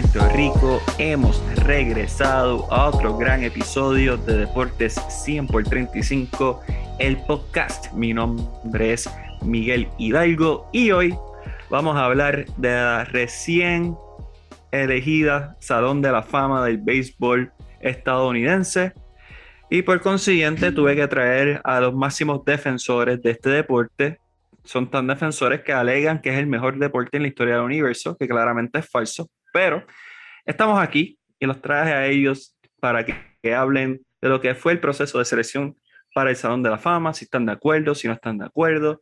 Puerto Rico. Hemos regresado a otro gran episodio de Deportes 100 por 35, el podcast. Mi nombre es Miguel Hidalgo y hoy vamos a hablar de la recién elegida Salón de la Fama del Béisbol estadounidense. Y por consiguiente tuve que traer a los máximos defensores de este deporte, son tan defensores que alegan que es el mejor deporte en la historia del universo, que claramente es falso, pero estamos aquí y los traje a ellos para que, hablen de lo que fue el proceso de selección para el Salón de la Fama, si están de acuerdo, si no están de acuerdo.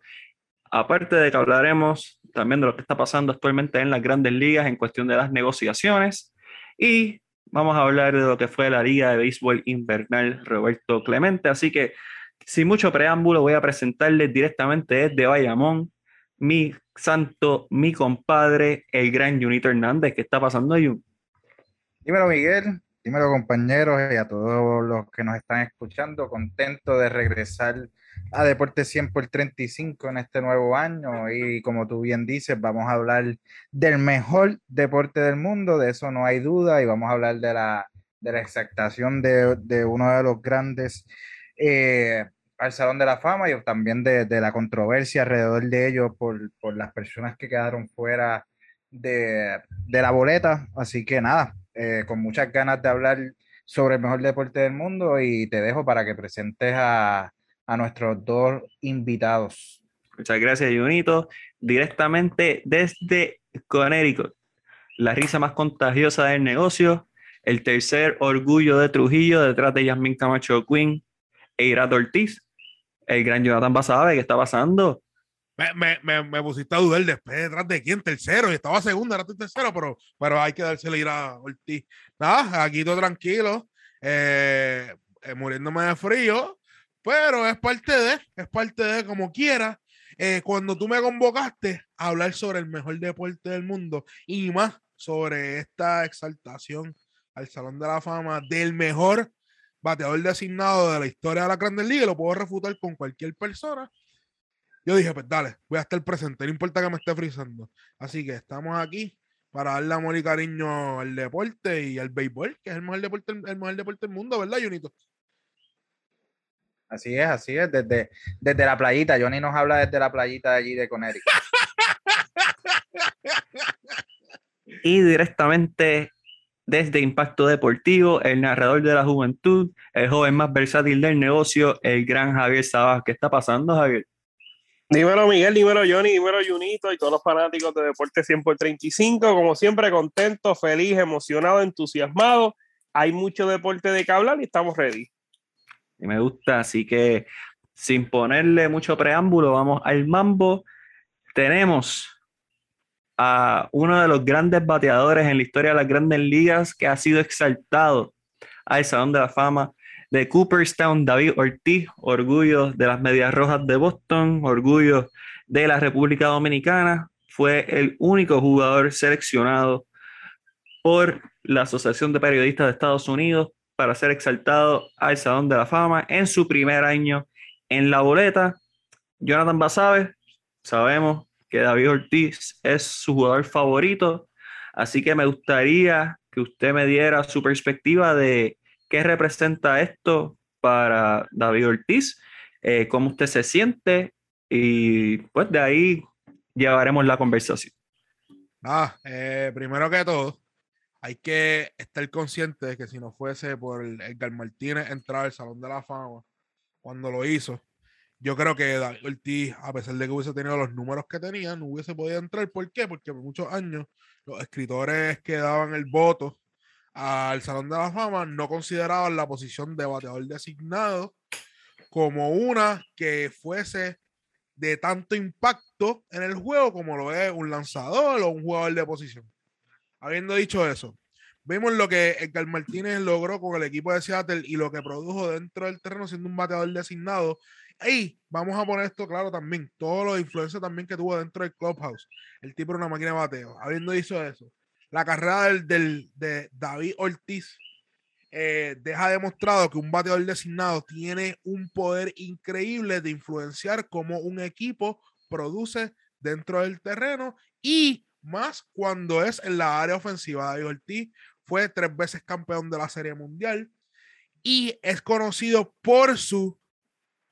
Aparte de que hablaremos también de lo que está pasando actualmente en las grandes ligas en cuestión de las negociaciones y vamos a hablar de lo que fue la Liga de Béisbol Invernal Roberto Clemente. Así que sin mucho preámbulo, voy a presentarles directamente desde Bayamón mi santo, mi compadre, el gran Junito Hernández. ¿Qué está pasando, Jun? Dímelo, Miguel. Dímelo, compañeros, y a todos los que nos están escuchando. Contento de regresar a Deporte 100 por 35 en este nuevo año. Y como tú bien dices, vamos a hablar del mejor deporte del mundo, de eso no hay duda, y vamos a hablar de la, de la exactación de, de uno de los grandes. Eh, al Salón de la Fama y también de, la controversia alrededor de ellos por, las personas que quedaron fuera de, la boleta. Así que nada, eh, con muchas ganas de hablar sobre el mejor deporte del mundo y te dejo para que presentes a, nuestros dos invitados. Muchas gracias, Junito. Directamente desde Connecticut, la risa más contagiosa del negocio, el tercer orgullo de Trujillo detrás de Yasmin Camacho Quinn e Irato Ortiz el gran Jonathan Basabe, ¿qué está pasando? Me, me, me, pusiste a dudar después detrás de quién, tercero, y estaba segundo, era tu tercero, pero, pero hay que dársele ir a Ortiz. Nada, aquí todo tranquilo, eh, eh, muriéndome de frío, pero es parte de, es parte de como quiera. Eh, cuando tú me convocaste a hablar sobre el mejor deporte del mundo y más sobre esta exaltación al Salón de la Fama del mejor bateador designado de la historia de la Grandes Ligas y lo puedo refutar con cualquier persona. Yo dije, pues dale, voy a estar presente, no importa que me esté frizando. Así que estamos aquí para darle amor y cariño al deporte y al béisbol, que es el mejor deporte, el mejor deporte del mundo, ¿verdad, Junito? Así es, así es, desde, desde la playita. Johnny nos habla desde la playita de allí de Connecticut. y directamente desde Impacto Deportivo, el narrador de la juventud, el joven más versátil del negocio, el gran Javier Sabas. ¿Qué está pasando, Javier? Dímelo, Miguel, dímelo, Johnny, dímelo, Junito y todos los fanáticos de Deporte 100 por 35. Como siempre, contento, feliz, emocionado, entusiasmado. Hay mucho deporte de que hablar y estamos ready. Y me gusta, así que sin ponerle mucho preámbulo, vamos al mambo. Tenemos a uno de los grandes bateadores en la historia de las grandes ligas que ha sido exaltado al Salón de la Fama de Cooperstown, David Ortiz, orgullo de las Medias Rojas de Boston, orgullo de la República Dominicana, fue el único jugador seleccionado por la Asociación de Periodistas de Estados Unidos para ser exaltado al Salón de la Fama en su primer año en la boleta. Jonathan Basabe, sabemos que David Ortiz es su jugador favorito. Así que me gustaría que usted me diera su perspectiva de qué representa esto para David Ortiz, eh, cómo usted se siente y pues de ahí llevaremos la conversación. Ah, eh, primero que todo, hay que estar consciente de que si no fuese por Edgar Martínez entrar al Salón de la Fama cuando lo hizo, yo creo que David Ortiz, a pesar de que hubiese tenido los números que tenía, no hubiese podido entrar. ¿Por qué? Porque por muchos años los escritores que daban el voto al Salón de la Fama no consideraban la posición de bateador designado como una que fuese de tanto impacto en el juego como lo es un lanzador o un jugador de posición. Habiendo dicho eso, vemos lo que Edgar Martínez logró con el equipo de Seattle y lo que produjo dentro del terreno siendo un bateador designado y vamos a poner esto claro también, todos los influencers también que tuvo dentro del clubhouse. El tipo era una máquina de bateo. Habiendo dicho eso, la carrera del, de David Ortiz eh, deja demostrado que un bateador designado tiene un poder increíble de influenciar cómo un equipo produce dentro del terreno y más cuando es en la área ofensiva. David Ortiz fue tres veces campeón de la Serie Mundial y es conocido por sus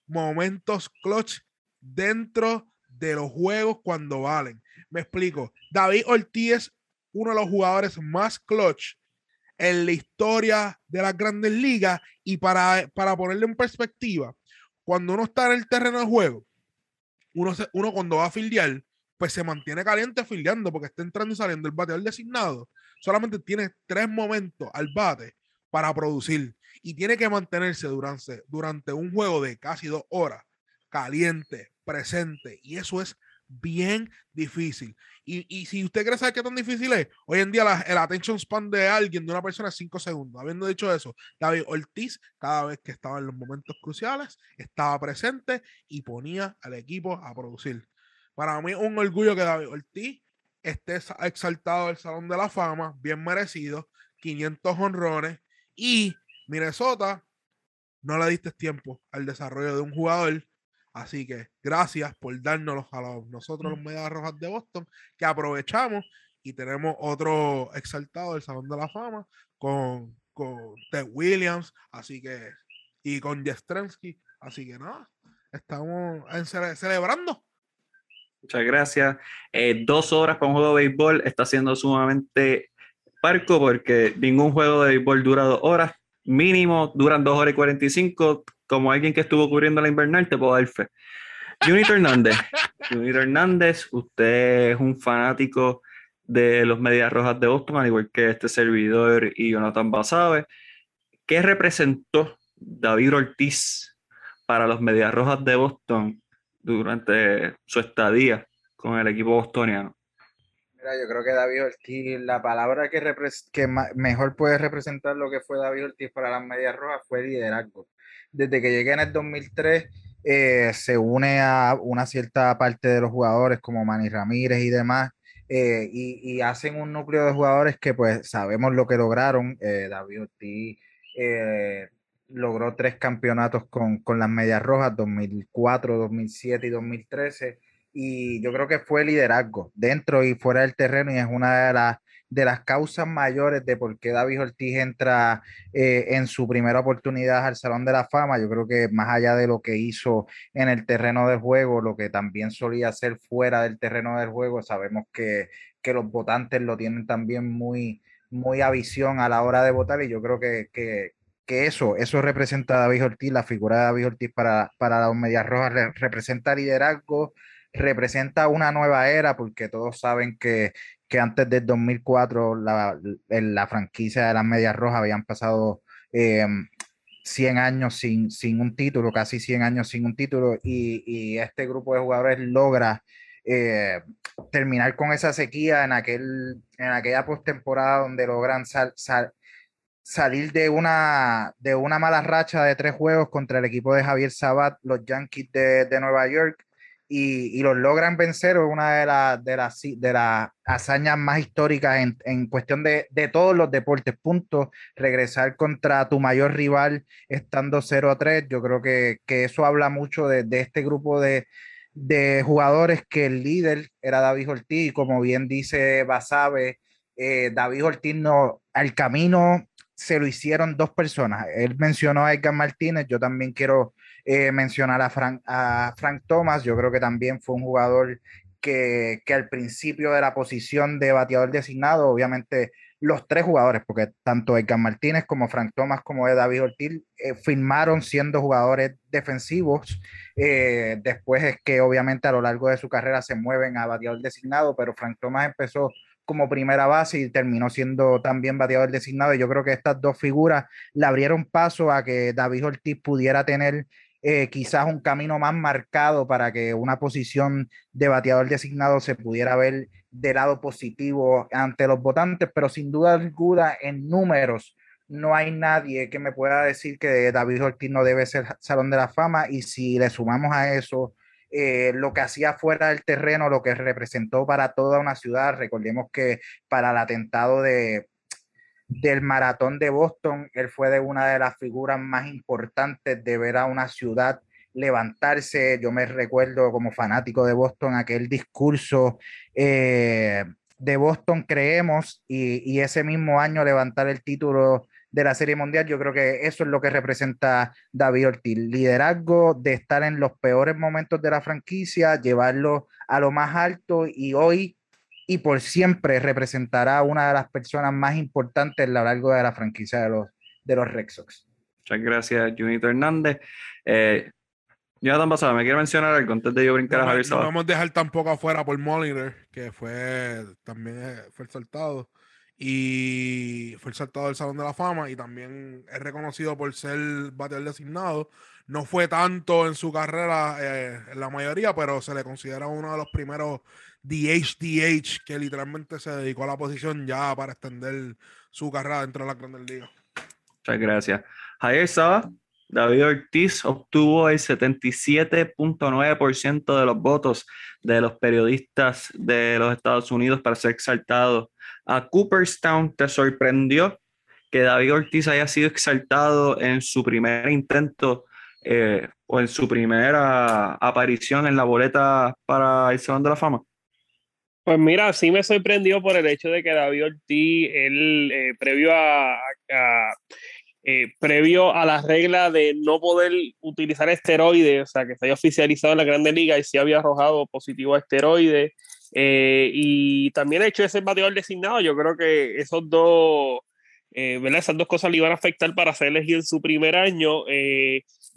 momentos clutch dentro de los juegos cuando valen. Me explico. David Ortiz es uno de los jugadores más clutch en la historia de las grandes ligas y para, para ponerle en perspectiva, cuando uno está en el terreno de juego, uno, uno cuando va a fildear, pues se mantiene caliente fildeando porque está entrando y saliendo el bateador designado. Solamente tiene tres momentos al bate para producir y tiene que mantenerse durante, durante un juego de casi dos horas caliente, presente. Y eso es bien difícil. Y, si usted quiere saber qué tan difícil es, hoy en día el attention span de alguien, de una persona, es 5 segundos. Habiendo dicho eso, David Ortiz, cada vez que estaba en los momentos cruciales, estaba presente y ponía al equipo a producir. Para mí, un orgullo que David Ortiz esté exaltado del Salón de la Fama, bien merecido, 500 honrones y Minnesota no le diste tiempo al desarrollo de un jugador Así que gracias por dárnoslos a nosotros los Medias Rojas de Boston, que aprovechamos y tenemos otro exaltado del Salón de la Fama con, con Ted Williams, así que, y con Jestrensky. Así que nada, estamos celebrando. Muchas gracias. Eh, dos horas con juego de béisbol está siendo sumamente parco porque ningún juego de béisbol dura dos horas. Mínimo duran dos horas y 45 como alguien que estuvo cubriendo la invernal, te puedo dar fe. Junito Hernández. Junito Hernández, usted es un fanático de los Medias Rojas de Boston, al igual que este servidor y Jonathan Basabe. ¿Qué representó David Ortiz para los Medias Rojas de Boston durante su estadía con el equipo bostoniano? Yo creo que David Ortiz, la palabra que, mejor puede representar lo que fue David Ortiz para las Medias Rojas fue liderazgo desde que llegué en el 2003, eh, se une a una cierta parte de los jugadores como Manny Ramírez y demás, eh, y, hacen un núcleo de jugadores que pues sabemos lo que lograron. Eh, David Ortiz logró tres campeonatos con, con las Medias Rojas, 2004, 2007 y 2013, y yo creo que fue liderazgo dentro y fuera del terreno y es una de las de las causas mayores de por qué David Ortiz entra eh, en su primera oportunidad al Salón de la Fama. Yo creo que más allá de lo que hizo en el terreno de juego, lo que también solía hacer fuera del terreno del juego, sabemos que, los votantes lo tienen también muy, muy a visión a la hora de votar y yo creo que, eso, eso representa a David Ortiz, la figura de David Ortiz para, para las Medias Rojas representa liderazgo, representa una nueva era, porque todos saben que, que antes del 2004 la, la franquicia de las Medias Rojas habían pasado 100 em, años sin, sin, un título, casi 100 años sin un título, y, y este grupo de jugadores logra eh, terminar con esa sequía en, aquel, en aquella postemporada donde logran salir de una, de una mala racha de tres juegos contra el equipo de Javier Sabat, los Yankees de, de Nueva York, y, y los logran vencer, es una de, las de, las de las hazañas más históricas en, en cuestión de, de, todos los deportes. Punto, regresar contra tu mayor rival estando 0 a 3, yo creo que, que eso habla mucho de, de este grupo de, de, jugadores que el líder era David Ortiz, y como bien dice Basabe, eh, David Ortiz no, al camino se lo hicieron dos personas. Él mencionó a Edgar Martínez, yo también quiero eh, mencionar a Frank, a Frank Thomas, yo creo que también fue un jugador que, que, al principio de la posición de bateador designado, obviamente los tres jugadores, porque tanto Edgar Martínez como Frank Thomas como David Ortiz eh, firmaron siendo jugadores defensivos. Eh, después es que obviamente a lo largo de su carrera se mueven a bateador designado, pero Frank Thomas empezó como primera base y terminó siendo también bateador designado. Y yo creo que estas dos figuras le abrieron paso a que David Ortiz pudiera tener eh, quizás un camino más marcado para que una posición de bateador designado se pudiera ver de lado positivo ante los votantes, pero sin duda alguna en números no hay nadie que me pueda decir que David Ortiz no debe ser Salón de la Fama y si le sumamos a eso eh, lo que hacía fuera del terreno, lo que representó para toda una ciudad, recordemos que para el atentado de, del maratón de Boston. Él fue de una de las figuras más importantes de ver a una ciudad levantarse. Yo me recuerdo como fanático de Boston aquel discurso eh, de Boston creemos y, y, ese mismo año levantar el título de la Serie Mundial, yo creo que eso es lo que representa David Ortiz, liderazgo de estar en los peores momentos de la franquicia, llevarlo a lo más alto y hoy y por siempre representará una de las personas más importantes a lo largo de la franquicia de los, de los Red Sox. Muchas gracias, Junito Hernández. Eh, Jonathan Basada, ¿me quiere mencionar algo antes de yo brincar no, a Javier No vamos a dejar tampoco afuera por Moliner, que fue también eh, fue saltado y fue saltado del Salón de la Fama y también es reconocido por ser bateador designado. No fue tanto en su carrera eh, en la mayoría, pero se le considera uno de los primeros DH-DH que literalmente se dedicó a la posición ya para extender su carrera dentro de la Grandes Ligas. Muchas gracias. Javier Saba, David Ortiz obtuvo el 77.9% de los votos de los periodistas de los Estados Unidos para ser exaltado a Cooperstown. ¿Te sorprendió que David Ortiz haya sido exaltado en su primer intento eh, o en su primera aparición en la boleta para el Salón de la Fama? Pues mira, sí me sorprendió por el hecho de que David Ortiz, él, eh, previo a, eh, previo a la regla de no poder utilizar esteroides, o sea, que se haya oficializado en la Grande Liga y sí había arrojado positivo a esteroides, eh, y también ha hecho ese bateador designado, yo creo que esos dos, ¿verdad? Esas dos cosas le iban a afectar para ser elegido en su primer año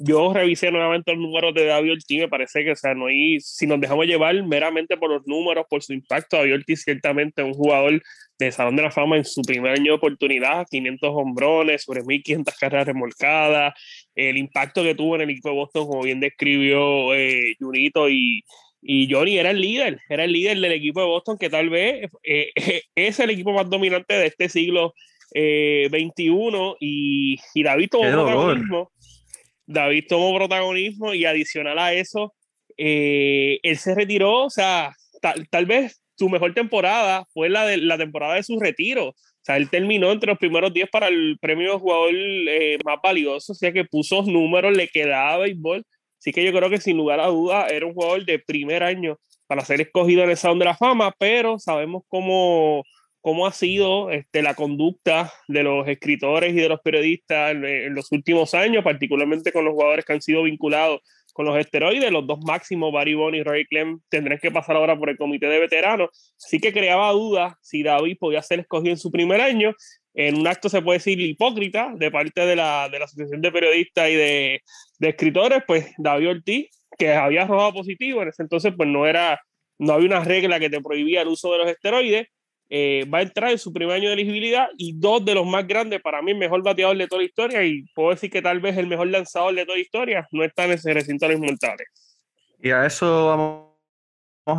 yo revisé nuevamente los números de David Ortiz, me parece que, o sea, no hay, si nos dejamos llevar meramente por los números, por su impacto, David Ortiz ciertamente es un jugador de Salón de la Fama en su primer año de oportunidad, 500 hombrones, sobre 1500 carreras remolcadas, el impacto que tuvo en el equipo de Boston, como bien describió eh, Junito y, y Johnny era el líder, era el líder del equipo de Boston, que tal vez eh, es el equipo más dominante de este siglo eh, 21 y, y David tomó protagonismo. David tomó protagonismo y adicional a eso, eh, él se retiró, o sea, tal, tal, vez su mejor temporada fue la de la temporada de su retiro. O sea, él terminó entre los primeros 10 para el premio jugador eh, más valioso, o sea que puso números, le quedaba béisbol. Así que yo creo que sin lugar a duda era un jugador de primer año para ser escogido en el Salón de la Fama, pero sabemos cómo cómo ha sido este, la conducta de los escritores y de los periodistas en, los últimos años, particularmente con los jugadores que han sido vinculados con los esteroides. Los dos máximos, Barry Bond y Roy Clem, tendrán que pasar ahora por el comité de veteranos. Así que creaba dudas si David podía ser escogido en su primer año. En un acto se puede decir hipócrita de parte de la, de la Asociación de Periodistas y de, de Escritores, pues David Ortiz, que había arrojado positivo, en ese entonces pues no era, no había una regla que te prohibía el uso de los esteroides, eh, va a entrar en su primer año de elegibilidad y dos de los más grandes, para mí, mejor bateador de toda la historia y puedo decir que tal vez el mejor lanzador de toda la historia no está en ese recinto de los mortales. Y a eso vamos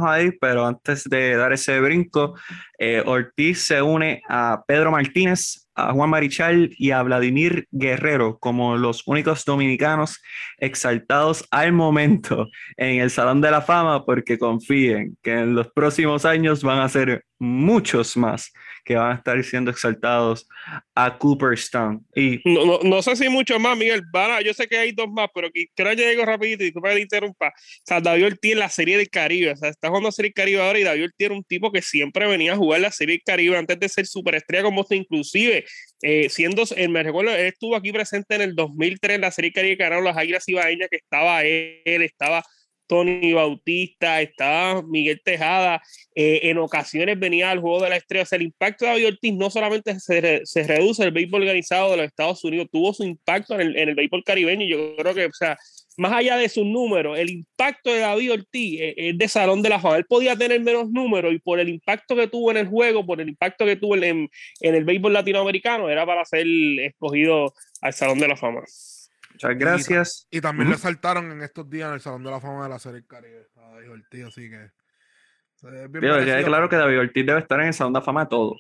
a ir, pero antes de dar ese brinco, eh, Ortiz se une a Pedro Martínez, a Juan Marichal y a Vladimir Guerrero como los únicos dominicanos exaltados al momento en el Salón de la Fama porque confíen que en los próximos años van a ser muchos más que van a estar siendo exaltados a Cooperstown. Y... No, no, no sé si muchos más, Miguel. Van yo sé que hay dos más, pero quiero llegar rapidito y tú me interrumpa. O sea, David Ortiz en la Serie del Caribe. O sea, está jugando Serie del Caribe ahora y David Ortiz era un tipo que siempre venía a jugar la Serie del Caribe antes de ser superestrella como usted, inclusive eh, siendo, eh, me recuerdo, él estuvo aquí presente en el 2003 en la Serie del Caribe que ganaron las Águilas Ibaeñas, que estaba él, estaba Tony Bautista, estaba Miguel Tejada, eh, en ocasiones venía al juego de la estrella. O sea, el impacto de David Ortiz no solamente se, reduce el béisbol organizado de los Estados Unidos, tuvo su impacto en el, en el béisbol caribeño. Yo creo que, o sea, más allá de sus números, el impacto de David Ortiz eh, es de Salón de la Fama. Él podía tener menos números y por el impacto que tuvo en el juego, por el impacto que tuvo en, en el béisbol latinoamericano, era para ser escogido al Salón de la Fama. Muchas gracias. Y, también le saltaron en estos días en el Salón de la Fama de la Serie Caribe a David Ortiz, así que. Bien claro que David Ortiz debe estar en el Salón de la Fama de todo.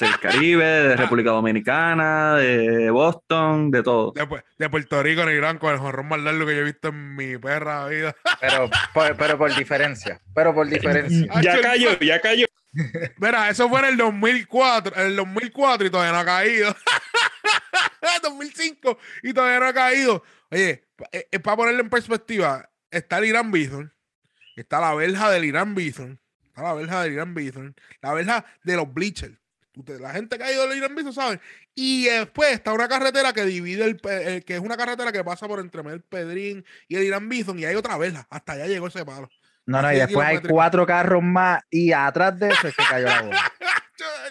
el Caribe, de República Dominicana, de Boston, de todo. De, Puerto Rico, en Irán, con el jorrón más largo que yo he visto en mi perra vida. Pero por, pero por diferencia. Pero por diferencia. ya cayó, ya cayó. Mira, eso fue en el 2004, en el 2004 y todavía no ha caído. 2005 y todavía no ha caído. Oye, eh, eh, para ponerlo en perspectiva, está el Irán Bison, está la verja del Irán Bison, está la verja de Irán Bison, la verja de los bleachers. La gente que ha ido al Irán Bison sabe. Y después está una carretera que divide el, eh, que es una carretera que pasa por entre el Pedrín y el Irán Bison y hay otra verja. Hasta allá llegó ese palo. No, no, y después hay cuatro carros más y atrás de eso es que cayó la bola.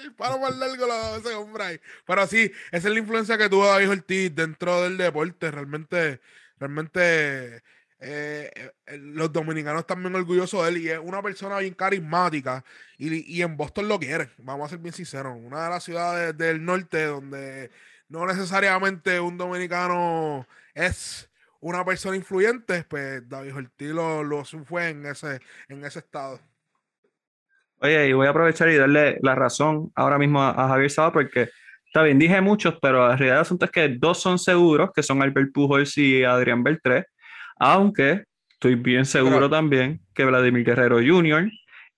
El palo más largo lo ese hombre ahí. Pero sí, esa es la influencia que tuvo David Ortiz dentro del deporte. Realmente, realmente eh, eh, los dominicanos están bien orgullosos de él y es una persona bien carismática y, y en Boston lo quieren, vamos a ser bien sinceros. Una de las ciudades del norte donde no necesariamente un dominicano es una persona influyente, pues David Ortiz lo, lo fue en ese, en ese estado. Oye, y voy a aprovechar y darle la razón ahora mismo a, a Javier Saba porque está bien, dije muchos, pero la realidad del asunto es que dos son seguros, que son Albert Pujols y Adrián Beltré, aunque estoy bien seguro Pero- también que Vladimir Guerrero Jr.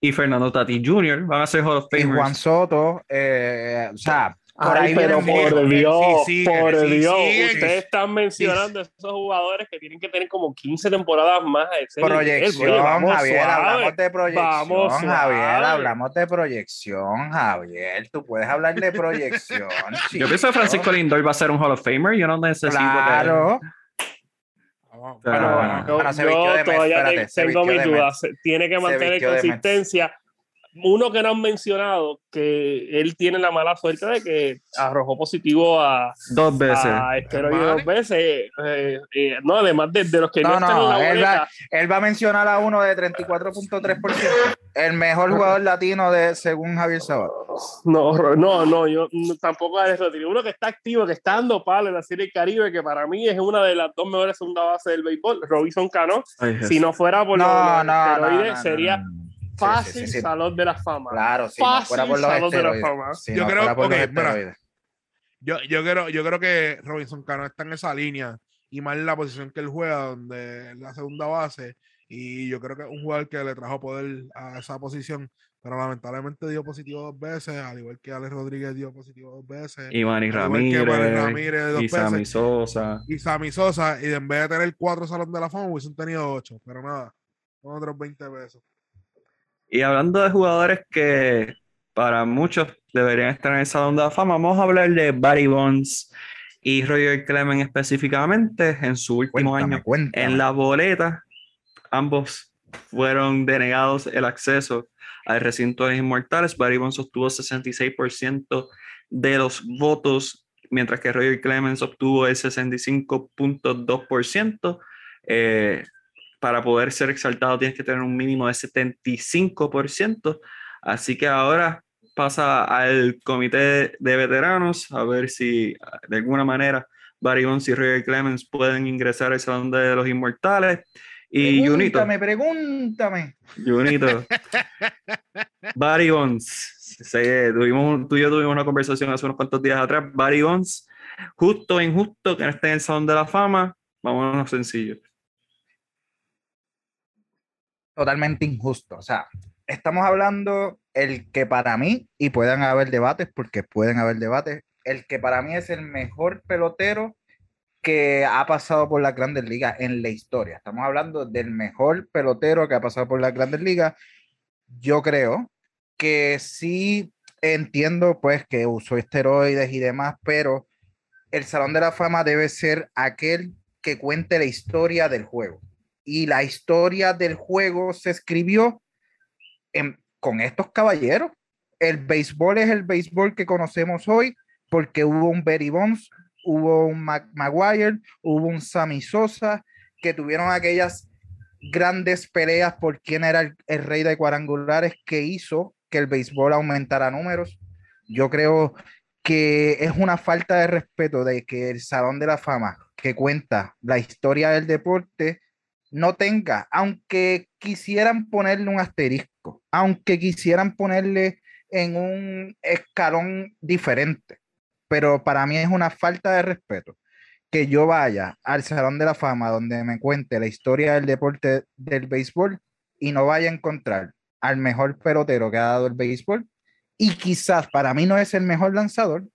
y Fernando Tati Jr. van a ser Hall of Y. Juan Soto, eh, o sea, por Ay, ahí pero por. Dios, sí siguen, por sí Dios, siguen. ustedes están mencionando esos jugadores que tienen que tener como 15 temporadas más a ese nivel. Proyección, Oye, vamos Javier, suave. hablamos de proyección, vamos Javier, suave. hablamos de proyección, Javier, tú puedes hablar de proyección. Yo pienso que Francisco Lindor va a ser un Hall of Famer, yo no necesito Claro, Pero Bueno, bueno, yo, de todavía te- espérate, tengo mis de dudas. Tiene que mantener de consistencia. Uno que no han mencionado, que él tiene la mala suerte de que arrojó positivo a, dos veces. a esteroides dos veces. Eh, eh, no, además de, de los que no, No, están no, en la él boleta. va, él va a mencionar a uno de 34.3%, el mejor jugador latino de según Javier Sabat. No, no, no, yo no, tampoco a eso. Tiene uno que está activo, que está dando palo en la Serie del Caribe, que para mí es una de las dos mejores segunda bases del béisbol, Robinson Cano. Ay. Si no fuera por No, los, no, los no, esteroides, no, no, sería no, no. Sí, fácil sí, sí, sí. Salón de la Fama. Claro, Fácil fuera por los Salón de la. Fama. Yo no creo- fuera por ok, los mira. esteroides. Yo, yo, creo, yo creo que Robinson Cano está en esa línea y más en la posición que él juega, donde es la segunda base. Y yo creo que es un jugador que le trajo poder a esa posición, pero lamentablemente dio positivo dos veces, al igual que Alex Rodríguez dio positivo dos veces. Y Manny Ramírez, Ramírez dos y Sammy veces. Sosa. Y Sammy Sosa, y en vez de tener cuatro salón de la fama, hubiesen tenido ocho, pero nada, son otros 20 pesos. Y hablando de jugadores que para muchos deberían estar en el Salón de la Fama, vamos a hablar de Barry Bonds y Roger Clemens específicamente en su último Cuéntame, año cuéntame. en la boleta. Ambos fueron denegados el acceso al recinto de los inmortales. Barry Bonds obtuvo 66% de los votos, mientras que Roger Clemens obtuvo el 65.2%. Eh, para poder ser exaltado tienes que tener un mínimo de 75%. Así que ahora pasa al comité de veteranos a ver si de alguna manera Barry Bonds y Roger Clemens pueden ingresar al Salón de los Inmortales. Y Junito, Pregúntame, pregúntame. Junito, Barry Bonds, tuvimos, tú y yo tuvimos una conversación hace unos cuantos días atrás. Barry Bonds, justo o injusto que no esté en el Salón de la Fama, vámonos sencillo. Totalmente injusto. O sea, estamos hablando el que para mí, y puedan haber debates, porque pueden haber debates, el que para mí es el mejor pelotero que ha pasado por las grandes ligas en la historia. Estamos hablando del mejor pelotero que ha pasado por las grandes ligas. Yo creo que sí entiendo pues que usó esteroides y demás, pero el Salón de la Fama debe ser aquel que cuente la historia del juego y la historia del juego se escribió con estos caballeros. El béisbol es el béisbol que conocemos hoy porque hubo un Barry Bonds, hubo un Mac- Maguire, hubo un Sammy Sosa, que tuvieron aquellas grandes peleas por quién era el, el rey de cuadrangulares que hizo que el béisbol aumentara números. Yo creo que es una falta de respeto de que el Salón de la Fama que cuenta la historia del deporte no tenga, aunque quisieran ponerle un asterisco, aunque quisieran ponerle en un escalón diferente, pero para mí es una falta de respeto que yo vaya al Salón de la Fama donde me cuente la historia del deporte del béisbol y no vaya a encontrar al mejor pelotero que ha dado el béisbol y quizás para mí no es el mejor lanzador,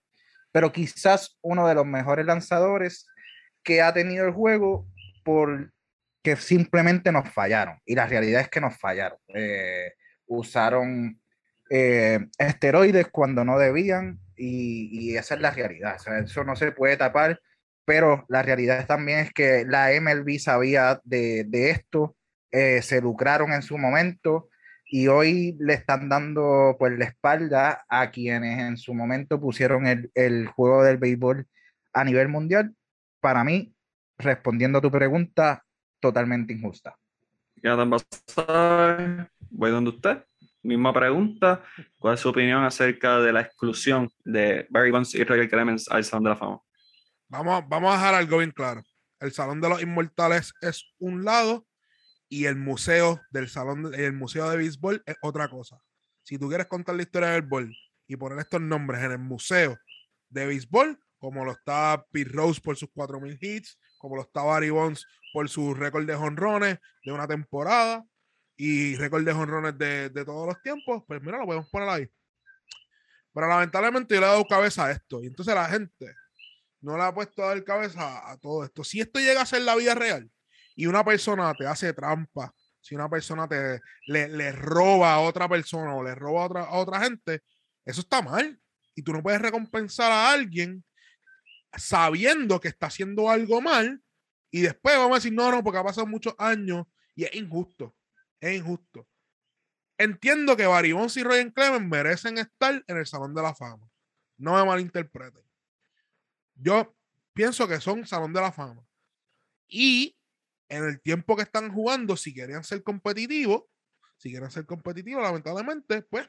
pero quizás uno de los mejores lanzadores que ha tenido el juego por que simplemente nos fallaron. Y la realidad es que nos fallaron. Eh, usaron eh, esteroides cuando no debían y, esa es la realidad. Eso no se puede tapar, pero la realidad también es que la MLB sabía de, esto, eh, se lucraron en su momento y hoy le están dando pues la espalda a quienes en su momento pusieron el, el juego del béisbol a nivel mundial. Para mí, respondiendo a tu pregunta, totalmente injusta. voy donde usted. Misma pregunta, ¿cuál es su opinión acerca de la exclusión de Barry Bonds y Roger Clemens al Salón de la Fama? Vamos, vamos a dejar algo bien claro. El Salón de los Inmortales es un lado y el museo del Salón, el museo de béisbol es otra cosa. Si tú quieres contar la historia del béisbol y poner estos nombres en el museo de béisbol, como lo está Pete Rose por sus 4.000 hits, como lo está Barry Bonds por su récord de jonrones de una temporada, y récord de honrones de, de, todos los tiempos, pues mira, lo podemos poner ahí. Pero lamentablemente yo le he dado cabeza a esto. Y entonces la gente no le ha puesto a dar cabeza a todo esto. Si esto llega a ser la vida real y una persona te hace trampa, si una persona te le, le roba a otra persona o le roba a otra, a otra gente, eso está mal. Y tú no puedes recompensar a alguien sabiendo que está haciendo algo mal y después vamos a decir, no, no, porque ha pasado muchos años y es injusto es injusto. Entiendo que Barry Bonds y Ryan Clemens merecen estar en el Salón de la Fama. No me malinterpreten. Yo pienso que son Salón de la Fama. Y en el tiempo que están jugando, si querían ser competitivos, si quieren ser competitivos, lamentablemente, pues,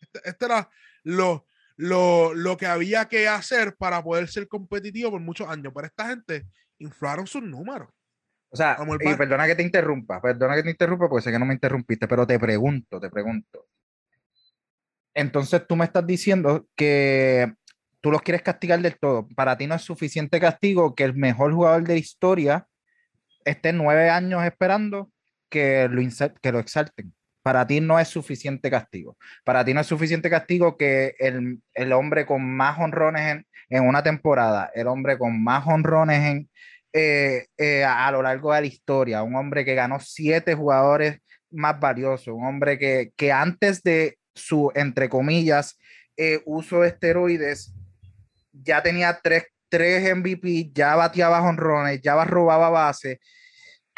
este, este era lo, lo, lo, que había que hacer para poder ser competitivo por muchos años. Pero esta gente inflaron sus números. O sea, y perdona que te interrumpa, perdona que te interrumpa porque sé que no me interrumpiste, pero te pregunto, te pregunto. Entonces tú me estás diciendo que tú los quieres castigar del todo. Para ti no es suficiente castigo que el mejor jugador de la historia esté nueve años esperando que lo, que lo exalten. Para ti no es suficiente castigo. Para ti no es suficiente castigo que el, el hombre con más honrones en, en, una temporada, el hombre con más honrones eh, eh, a, lo largo de la historia, un hombre que ganó siete jugadores más valiosos, un hombre que, que antes de su, entre comillas, eh, uso de esteroides, ya tenía tres, tres MVP, ya bateaba honrones, ya robaba base.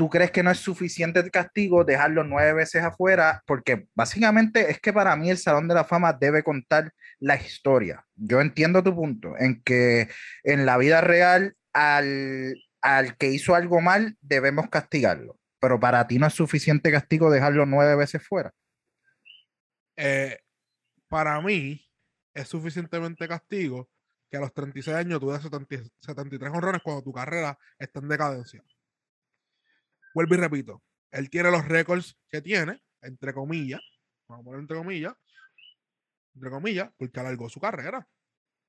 ¿Tú crees que no es suficiente castigo dejarlo nueve veces afuera? Porque básicamente es que para mí el Salón de la Fama debe contar la historia. Yo entiendo tu punto en que en la vida real al al que hizo algo mal debemos castigarlo. Pero para ti no es suficiente castigo dejarlo nueve veces fuera. Eh, para mí es suficientemente castigo que a los 36 años tú das 73 honrones cuando tu carrera está en decadencia. Vuelvo y repito, él tiene los récords que tiene, entre comillas, vamos a poner entre comillas, entre comillas, porque alargó su carrera.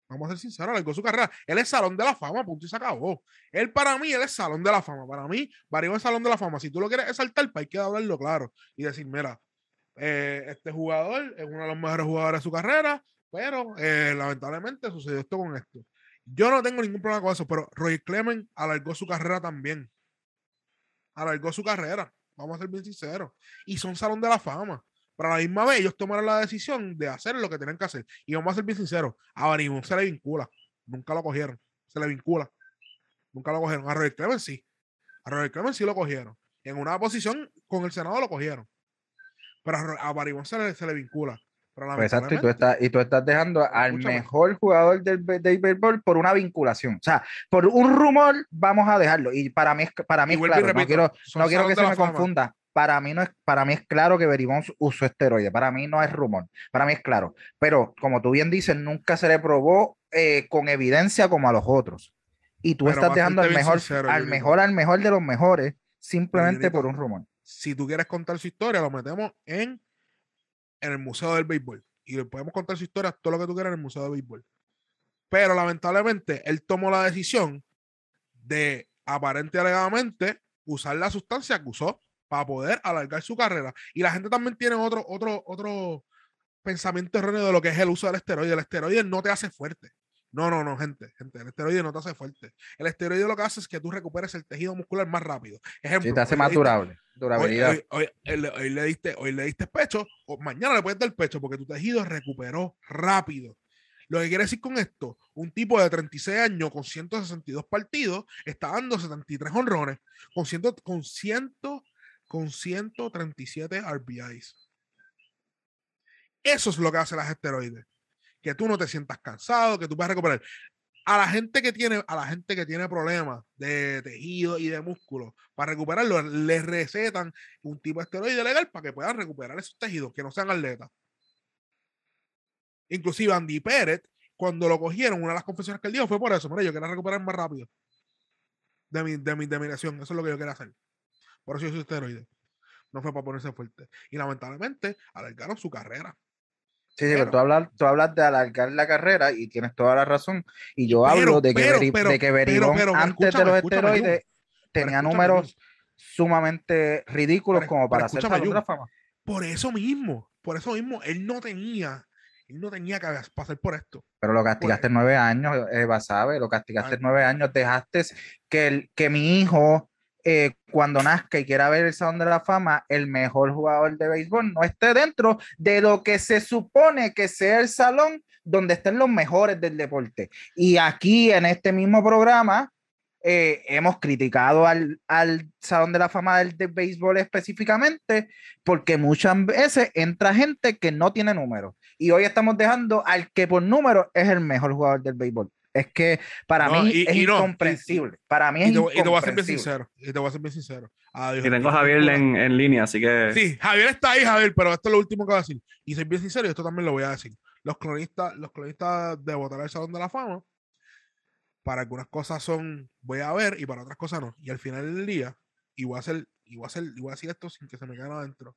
Vamos a ser sinceros, alargó su carrera. Él es Salón de la Fama, punto y se acabó. Él para mí, él es Salón de la Fama. Para mí, Barrio es Salón de la Fama. Si tú lo quieres exaltar, pues hay que hablarlo claro y decir, mira, eh, este jugador es uno de los mejores jugadores de su carrera, pero eh, lamentablemente sucedió esto con esto. Yo no tengo ningún problema con eso, pero Roy Clement alargó su carrera también. Alargó su carrera, vamos a ser bien sinceros. Y son Salón de la Fama. Pero a la misma vez ellos tomaron la decisión de hacer lo que tenían que hacer. Y vamos a ser bien sinceros, a Baribón se le vincula. Nunca lo cogieron. Se le vincula. Nunca lo cogieron. A Robert Clemens sí. A Robert Clemens sí lo cogieron. En una posición con el Senado lo cogieron. Pero a Baribón se le, se le vincula. Pero pues exacto, y tú, estás, y tú estás dejando al mejor jugador del, del béisbol por una vinculación. O sea, por un rumor vamos a dejarlo. Y para mí, para mí es claro, no quiero, no quiero que se me confunda para mí, no es, para mí es claro que Beribón usó esteroides, para mí no es rumor, para mí es claro. Pero como tú bien dices, nunca se le probó eh, con evidencia como a los otros. Y tú estás dejando al mejor, al mejor, al mejor de los mejores, simplemente por un rumor. Si tú quieres contar su historia, lo metemos en, en el Museo del Béisbol. Y le podemos contar su historia, todo lo que tú quieras en el Museo del Béisbol. Pero lamentablemente, él tomó la decisión de aparente alegadamente usar la sustancia que usó para poder alargar su carrera. Y la gente también tiene otro, otro, otro pensamiento erróneo de lo que es el uso del esteroide. El esteroide no te hace fuerte. No, no, no, gente, gente, el esteroide no te hace fuerte. El esteroide lo que hace es que tú recuperes el tejido muscular más rápido. Ejemplo, sí, te hace más durable. durabilidad. Hoy, hoy- hoy- hoy le diste, hoy le diste pecho, o mañana le puedes dar pecho porque tu tejido recuperó rápido. Lo que quiere decir con esto, un tipo de 36 años con 162 partidos está dando 73 honrones con, 100, con, 100, con 137 RBIs. Eso es lo que hace las esteroides. Que tú no te sientas cansado, que tú puedas recuperar. A la gente que tiene, a la gente que tiene problemas de tejido y de músculo, para recuperarlo, les recetan un tipo de esteroide legal para que puedan recuperar esos tejidos, que no sean atletas. Inclusive Andy Pérez, cuando lo cogieron, una de las confesiones que él dijo fue por eso. Yo quería recuperar más rápido de mi, de mi. Eso es lo que yo quería hacer. Por eso yo soy esteroide. No fue para ponerse fuerte. Y lamentablemente alargaron su carrera. Sí, sí, pero Pero- tú hablas, tú hablas de alargar la carrera y tienes toda la razón. Y yo Pero, hablo de que, Beri- de que Beribón, antes de los esteroides, tenía números sumamente ridículos Pero- como para hacer la fama. Por eso mismo, por eso mismo, él no tenía, él no tenía que pasar por esto. Pero lo castigaste nueve años, Eva sabe, lo castigaste nueve años, dejaste que, el, que mi hijo, eh, cuando nazca y quiera ver el Salón de la Fama, el mejor jugador de béisbol, no esté dentro de lo que se supone que sea el salón donde estén los mejores del deporte. Y aquí en este mismo programa eh, hemos criticado al, al Salón de la Fama del, del béisbol específicamente porque muchas veces entra gente que no tiene números. Y hoy estamos dejando al que por número es el mejor jugador del béisbol. Es que para No, mí y- es y no, y- incomprensible. para mí es Y te, y te voy a ser bien incomprensible. sincero. Y te voy a ser bien sincero. Adiós, Y tengo a Javier en, en línea, así que Sí, Javier está ahí, Javier, pero esto es lo último que voy a decir. Y soy bien sincero, y esto también lo voy a decir. Los cronistas, los cronistas de votar al Salón de la Fama, para algunas cosas son voy a ver y para otras cosas no. Y al final del día, y voy a hacer, y voy a hacer, y voy a decir esto sin que se me quede adentro.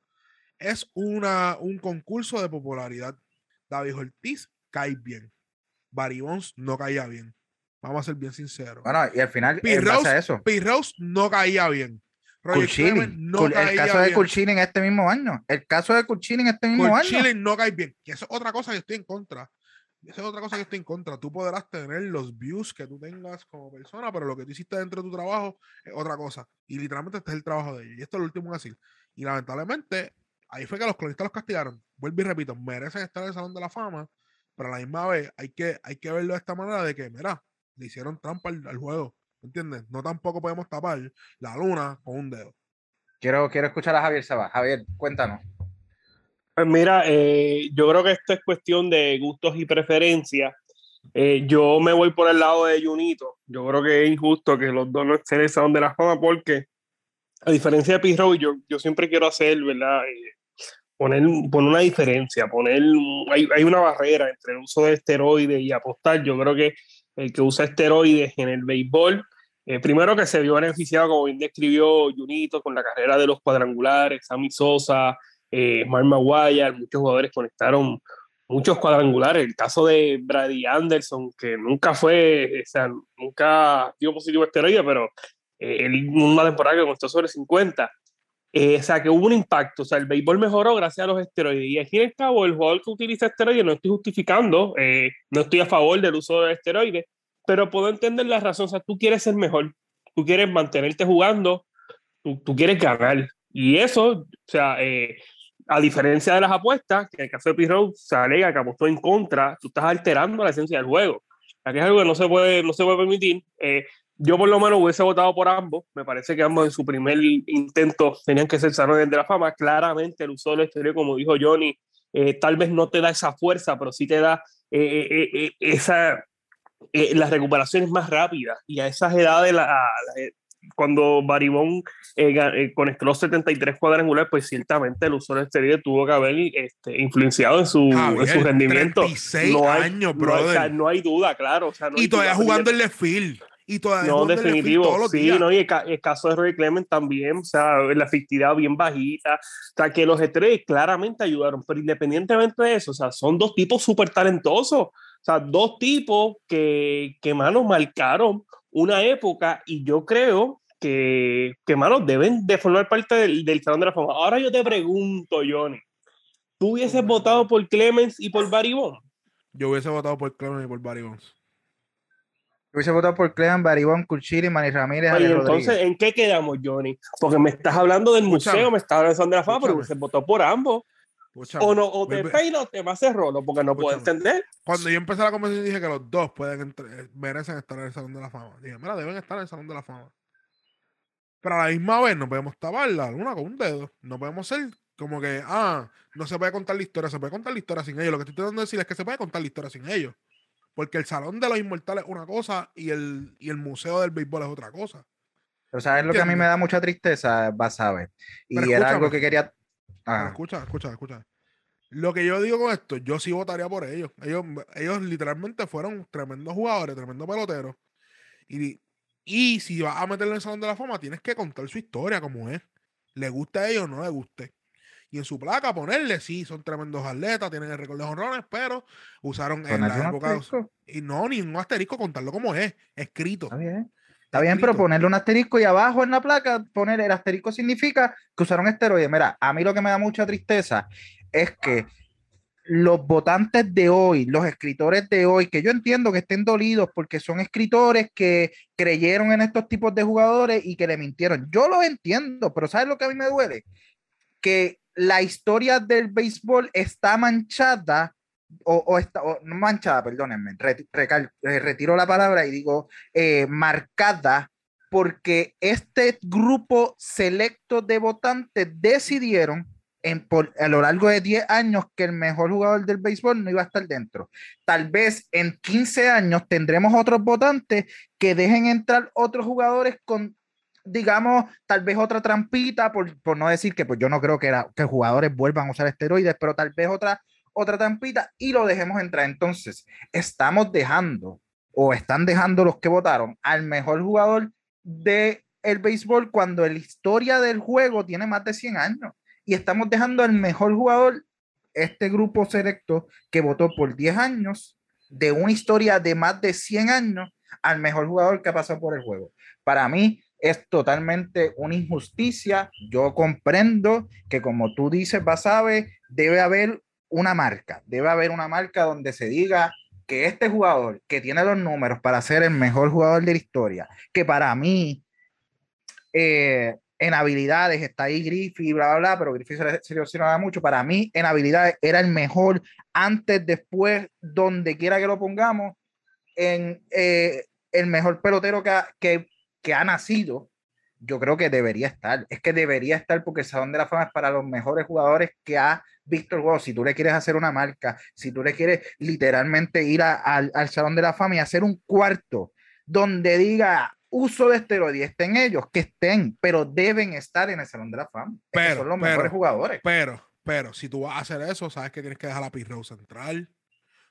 Es una, un concurso de popularidad. David Ortiz cae bien. Barry Bonds no caía bien. Vamos a ser bien sinceros. Bueno, y al final, Pete en base Rose- a eso, Pete Rose no caía bien. No Cul- el caso de bien. Curchini en este mismo año, el caso de Curchini en este mismo Por año. No cae bien. Que eso es otra cosa que estoy en contra. Esa es otra cosa que estoy en contra. Tú podrás tener los views que tú tengas como persona, pero lo que tú hiciste dentro de tu trabajo es otra cosa. Y literalmente este es el trabajo de ellos. Y esto es lo último decir. Y lamentablemente, ahí fue que los cronistas los castigaron. Vuelvo y repito, merecen estar en el Salón de la Fama, pero a la misma vez hay que, hay que verlo de esta manera de que, mira, le hicieron trampa al, al juego. ¿Entiendes? No tampoco podemos tapar la luna con un dedo. Quiero, quiero escuchar a Javier Sabá. Javier, cuéntanos. Pues mira, eh, yo creo que esto es cuestión de gustos y preferencias. Eh, yo me voy por el lado de Junito. Yo creo que es injusto que los dos no estén en el Salón de la Fama porque, a diferencia de Pete yo, yo siempre quiero hacer, ¿verdad? Eh, poner, poner una diferencia, poner, hay, hay una barrera entre el uso de esteroides y apostar. Yo creo que el que usa esteroides en el béisbol, eh, primero que se vio beneficiado, como bien describió Junito, con la carrera de los cuadrangulares, Sammy Sosa, eh, Maguire, muchos jugadores conectaron muchos cuadrangulares. El caso de Brady Anderson, que nunca fue, o sea, nunca dio positivo a esteroide, pero eh, una temporada que constó sobre 50. Eh, o sea, que hubo un impacto. O sea, el béisbol mejoró gracias a los esteroides. Y fin y al cabo, el jugador que utiliza esteroides, no estoy justificando, eh, no estoy a favor del uso de esteroides, pero puedo entender la razón. O sea, tú quieres ser mejor, tú quieres mantenerte jugando, tú, tú quieres ganar. Y eso, o sea, eh, a diferencia de las apuestas, que en el caso de Pirro se alega que apostó en contra, tú estás alterando la esencia del juego. Aquí es algo que no se puede, no se puede permitir. Eh, yo por lo menos hubiese votado por ambos. Me parece que ambos en su primer intento tenían que ser salones de la fama. Claramente el uso del exterior, como dijo Johnny, eh, tal vez no te da esa fuerza, pero sí te da eh, eh, eh, esa, eh, las recuperaciones más rápidas. Y a esas edades, la, la- cuando Baribón eh, eh, conectó los 73 cuadrangulares, pues ciertamente el uso del exterior tuvo que haber este, influenciado en su, en su Javier, rendimiento. 36 no hay, años, no hay- o sea, brother. no hay duda, claro. O sea, no y todavía jugando el left field. Y todavía no, definitivo. todos los Sí, días. no, y el, ca- el caso de Roy Clement también, o sea, la efectividad bien bajita. O sea, que los esteroides claramente ayudaron, pero independientemente de eso, o sea, son dos tipos súper talentosos. O sea, dos tipos que, que, mano, marcaron una época y yo creo que, que mano, deben de formar parte del, del Salón de la Fama. Ahora yo te pregunto, Johnny, ¿tú hubieses votado por Clemens y por Barry Bonds? Yo hubiese votado por Clemens y por Barry Bonds. Hubiese votado por Clean, Baribón, Culchiri, Manny Ramírez, Oye, entonces, Rodríguez. ¿en qué quedamos, Johnny? Porque me estás hablando del museo, me estás hablando del Salón de la Fama, pero se votó por ambos. O, no, o te peino o te vas a rolo, porque no puedo entender. Cuando yo empecé la conversación dije que los dos pueden eh, merecen estar en el Salón de la Fama. Dije, mira, deben estar en el Salón de la Fama. Pero a la misma vez no podemos taparla una con un dedo. No podemos ser como que, ah, no se puede contar la historia, se puede contar la historia sin ellos. Lo que estoy tratando de decir es que se puede contar la historia sin ellos. Porque el Salón de los Inmortales es una cosa y el, y el Museo del Béisbol es otra cosa. Pero ¿sabes lo que a mí me da mucha tristeza? Vas a ver. Y Pero era algo que quería... Ah, escucha, escucha, escucha. Lo que yo digo con esto, yo sí votaría por ellos. Ellos, ellos literalmente fueron tremendos jugadores, tremendos peloteros. Y, y si vas a meterlo en el Salón de la Fama, tienes que contar su historia como es. Le guste a ellos o no le guste. Y en su placa ponerle, sí, son tremendos atletas, tienen el récord de honrones, pero usaron en ponerle la un época... asterisco. Y no, ni un asterisco, contarlo como es, escrito. Está bien. Está bien, pero ponerle un asterisco y abajo en la placa poner el asterisco significa que usaron esteroides. Mira, a mí lo que me da mucha tristeza es que los votantes de hoy, los escritores de hoy, que yo entiendo que estén dolidos porque son escritores que creyeron en estos tipos de jugadores y que le mintieron. Yo lo entiendo, pero ¿sabes lo que a mí me duele? Que la historia del béisbol está manchada o, o está, o- manchada, perdónenme, re- eh, retiro la palabra y digo eh, marcada porque este grupo selecto de votantes decidieron en, por, a lo largo de 10 años que el mejor jugador del béisbol no iba a estar dentro. Tal vez en 15 años tendremos otros votantes que dejen entrar otros jugadores con, digamos, tal vez otra trampita, por, por no decir que pues yo no creo que, era, que jugadores vuelvan a usar esteroides, pero tal vez otra, otra trampita y lo dejemos entrar. Entonces, estamos dejando o están dejando los que votaron al mejor jugador de el béisbol cuando la historia del juego tiene más de 100 años y estamos dejando al mejor jugador este grupo selecto que votó por 10 años de una historia de más de 100 años al mejor jugador que ha pasado por el juego. Para mí es totalmente una injusticia. Yo comprendo que como tú dices, Basabe, debe haber una marca, debe haber una marca donde se diga que este jugador que tiene los números para ser el mejor jugador de la historia, que para mí eh, en habilidades está ahí Griffey, bla, bla, bla, pero Griffey se le, se le lesionaba mucho. Para mí en habilidades era el mejor antes, después, donde quiera que lo pongamos, en eh, el mejor pelotero que, que ha nacido. Yo creo que debería estar. Es que debería estar porque el Salón de la Fama es para los mejores jugadores que ha visto el juego. Si tú le quieres hacer una marca, si tú le quieres literalmente ir a- al, al Salón de la Fama y hacer un cuarto donde diga uso de esteroides, estén ellos, que estén, pero deben estar en el Salón de la Fama. Es que Pero, son los pero, mejores jugadores. Pero, pero, si tú vas a hacer eso, sabes que tienes que dejar a Pirro central.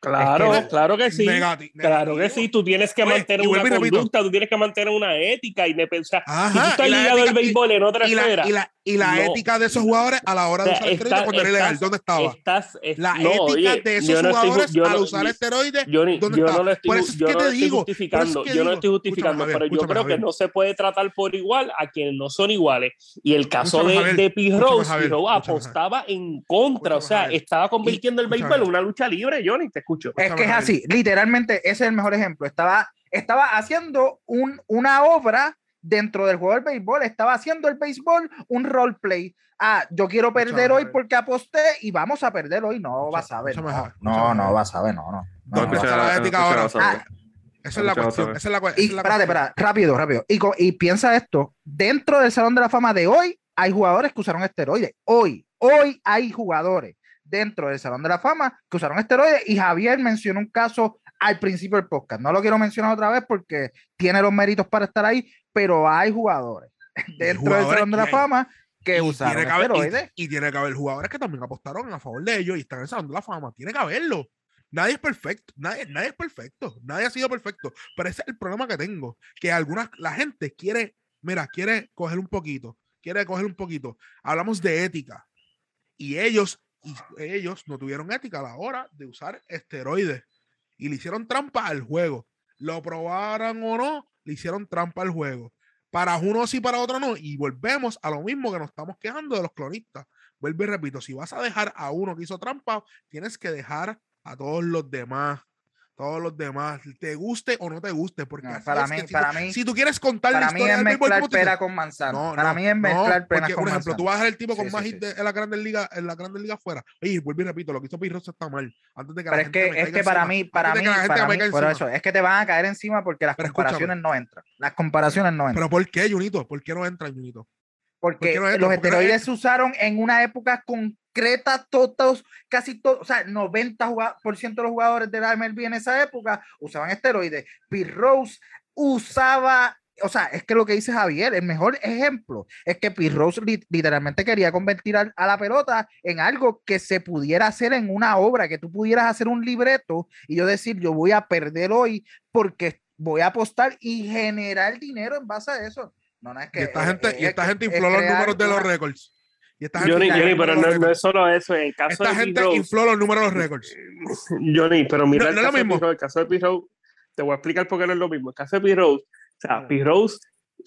Claro, Es que- claro que sí. Negati- Claro que sí, tú tienes que mantener una conducta, tú tienes que mantener una ética y de pensar. si tú Ajá, estás ligado al béisbol en otra y la, esfera, y la, y la No. ética de esos jugadores a la hora de O sea, usar esteroides cuando era ilegal, estás- ¿dónde estaba? estás, es- La no, ética oye, de esos no estoy ju- jugadores yo al no- usar esteroides, Yo, ni- ¿dónde yo no lo estoy, Por eso es yo que no te lo estoy digo, es justificando, que yo no estoy justificando, escúchame, pero yo creo Javier. que no se puede tratar por igual a quienes no son iguales. Y el caso Escúchame, de, Javier, Rose, Pete Rose apostaba en contra, o sea, estaba convirtiendo el béisbol en una lucha libre, Johnny, te escucho. Es que es así, literalmente ese es el mejor ejemplo. Estaba, estaba haciendo un, una obra dentro del juego del béisbol, estaba haciendo el béisbol un roleplay. Ah, yo quiero perder hoy porque aposté y vamos a perder hoy. No, vas a ver. No, no, no, vas a ver, no, no. No, la ética ahora. Ah, Esa es la cuestión. Esa es la, esa Y es la espérate, cuestión. espérate, rápido, rápido. Y, y piensa esto, dentro del Salón de la Fama de hoy hay jugadores que usaron esteroides. Hoy, hoy hay jugadores dentro del Salón de la Fama que usaron esteroides y Javier mencionó un caso al principio del podcast. No lo quiero mencionar otra vez porque tiene los méritos para estar ahí, pero hay jugadores dentro del jugadores Salón de la y hay- Fama que Y usaron tiene que haber- y- esteroides. Y, tiene que haber jugadores que también apostaron a favor de ellos y están en el Salón de la Fama. Tiene que haberlo. Nadie es perfecto. Nadie, nadie es perfecto. Nadie ha sido perfecto. Pero ese es el problema que tengo. Que algunas, la gente quiere, mira, quiere coger un poquito. quiere coger un poquito. Hablamos de ética. Y ellos, y ellos no tuvieron ética a la hora de usar esteroides. Y le hicieron trampa al juego. Lo probaran o no, le hicieron trampa al juego. Para uno sí, para otro no. Y volvemos a lo mismo que nos estamos quejando de los clonistas. Vuelvo y repito, si vas a dejar a uno que hizo trampa, tienes que dejar a todos los demás todos los demás, te guste o no te guste, porque No, para mí, si, para tú, mí, si tú quieres contar la mí historia es del béisbol, mezclar ¿cómo tú pera con manzana. No, para no, mí es mezclar porque, con por ejemplo, manzana. tú vas a dejar el tipo con Sí, más sí. de- en la Grandes Ligas, en la Grandes Ligas afuera. Oye, vuelvo y repito, lo que hizo Pirro está mal. Antes de que la Pero es gente que, me es que para encima, mí, para antes mí, la para mí, por eso, es que te van a caer encima porque las Pero escúchame. comparaciones no entran. Las comparaciones no entran. Pero ¿por qué, Junito? ¿Por qué no entra Junito? porque no entran? los ¿Por qué no esteroides entran? se usaron en una época concreta, todos, casi todos, o sea, 90% de los jugadores de la MLB en esa época usaban esteroides. Pete Rose usaba, o sea, es que lo que dice Javier, el mejor ejemplo es que Pete Rose li- literalmente quería convertir al- a, la pelota en algo que se pudiera hacer en una obra, que tú pudieras hacer un libreto y yo decir, yo voy a perder hoy porque voy a apostar y generar dinero en base a eso. No, no es que y esta eh, gente, eh, y esta es- gente es infló los números de los récords. Y esta gente, Johnny, Johnny, pero no, es solo eso. En el caso Esta de gente Rose, infló los números de los récords. Johnny, pero mira No- el no lo caso de mismo. El caso de Rose, te voy a explicar por qué no es lo mismo. El caso de Rose, o sea, Rose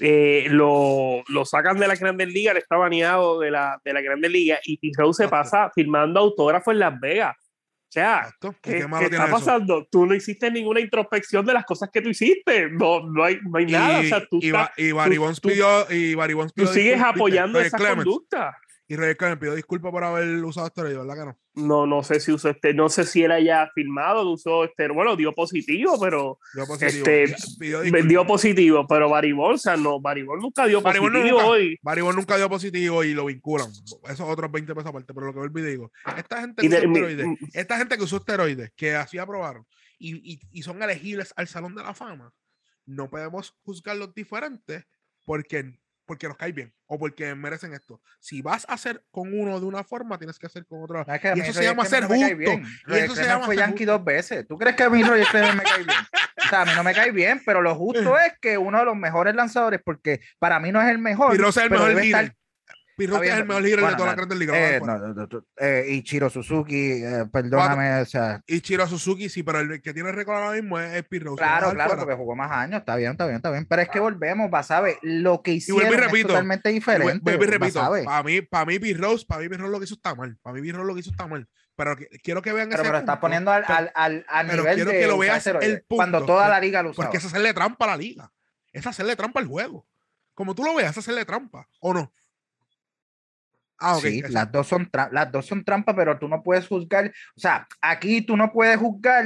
eh, lo, lo sacan de la Grandes Ligas, él está baneado de la, de la Grandes Ligas y Rose se pasa firmando autógrafos en Las Vegas. O sea, Exacto. ¿Y ¿qué, está eso? pasando? Tú no hiciste ninguna introspección de las cosas que tú hiciste. No, no hay, no hay nada. O sea, tú, y, estás- y Barry tú- Bonds tú- pidió, y Barry Bonds tú pidió sigues apoyando esa Clemens. conducta. Y Roger Clemens pidió disculpas por haber usado esteroides, ¿verdad que no? No, no sé si usó este, no sé si él haya firmado, usó este, bueno, dio positivo, pero Dio positivo. Este, Pidió disculpas. dio positivo, pero Baribol, o sea, no, Baribol nunca dio positivo nunca- hoy. Barry Bonds nunca dio positivo y lo vinculan. Esos otros 20 pesos aparte. Pero lo que y digo, esta gente que usó esteroides, esta gente que usó esteroides, que así aprobaron, y, y, y son elegibles al Salón de la Fama, no podemos juzgarlos diferentes porque, porque nos cae bien o porque merecen esto. Si vas a hacer con uno de una forma, tienes que hacer con otra. No, es que a Y eso se llama ser no justo. bien. Y eso se llama fue Yankee justo. dos veces. ¿Tú crees que a mí Roger Clemens me cae bien? O sea, a mí no me cae bien, pero lo justo es que uno de los mejores lanzadores, porque para mí no es el mejor. Pirro es el pero mejor debe estar- Pirro Está es el mejor hitter bueno, de todas las nada, grandes ligas. eh, no, no, no, eh, Ichiro Suzuki, eh, perdóname, o sea, Y Chiro Suzuki, sí, pero el que tiene récord ahora mismo es, es claro, claro, porque jugó más años, está bien, está bien, está bien, pero es que volvemos, Basabe, lo que y hicieron es totalmente diferente, vuelvo y repito, Basabe. para mí, para mí, Pete Rose, para mí, Pete Rose lo que hizo está mal. Para mí, Pete Rose lo que hizo está mal. Pero que- quiero que vean Pero, ese pero estás poniendo al, al, al, al pero nivel quiero de que lo veas el cuando punto, toda que- la liga lo usaba. Porque es hacerle trampa a la liga. Es hacerle trampa al juego. Como tú lo veas, es hacerle trampa. ¿O no? Ah, ok. Sí, las dos son las dos son trampas, pero tú no puedes juzgar, o sea, aquí tú no puedes juzgar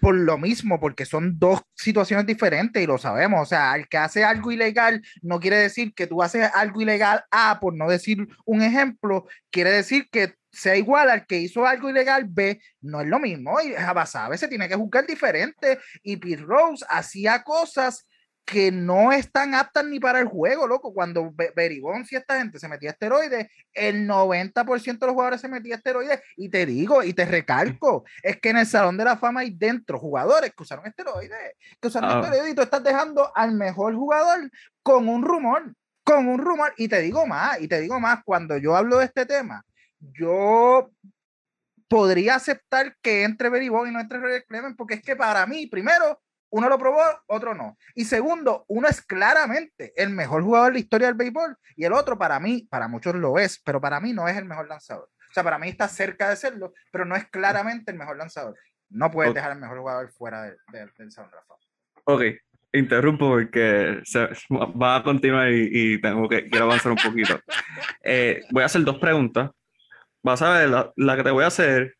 por lo mismo, porque son dos situaciones diferentes y lo sabemos. O sea, el que hace algo ilegal no quiere decir que tú haces algo ilegal A, por no decir un ejemplo, quiere decir que sea igual al que hizo algo ilegal B, no es lo mismo. Y Jabasabe se tiene que juzgar diferente. Y Pete Rose hacía cosas que no están aptas ni para el juego, loco. Cuando Be- Beribón y esta gente se metía esteroides, el 90% de los jugadores se metía esteroides. Y te digo, y te recalco, es que en el Salón de la Fama hay dentro jugadores que usaron esteroides, que usaron Ah. esteroides, y tú estás dejando al mejor jugador con un rumor, con un rumor. Y te digo más, y te digo más, cuando yo hablo de este tema, yo podría aceptar que entre Beribón y no entre Roger Clemens, porque es que para mí, primero, uno lo probó, otro no. Y segundo, uno es claramente el mejor jugador de la historia del béisbol y el otro para mí, para muchos lo es, pero para mí no es el mejor lanzador. O sea, para mí está cerca de serlo, pero no es claramente el mejor lanzador. No puedes dejar el mejor jugador fuera de- de- del Salón de la Fama. Ok, interrumpo porque se, va a continuar y, y tengo que quiero avanzar un poquito. Eh, voy a hacer dos preguntas. Vas a ver, la, la que te voy a hacer,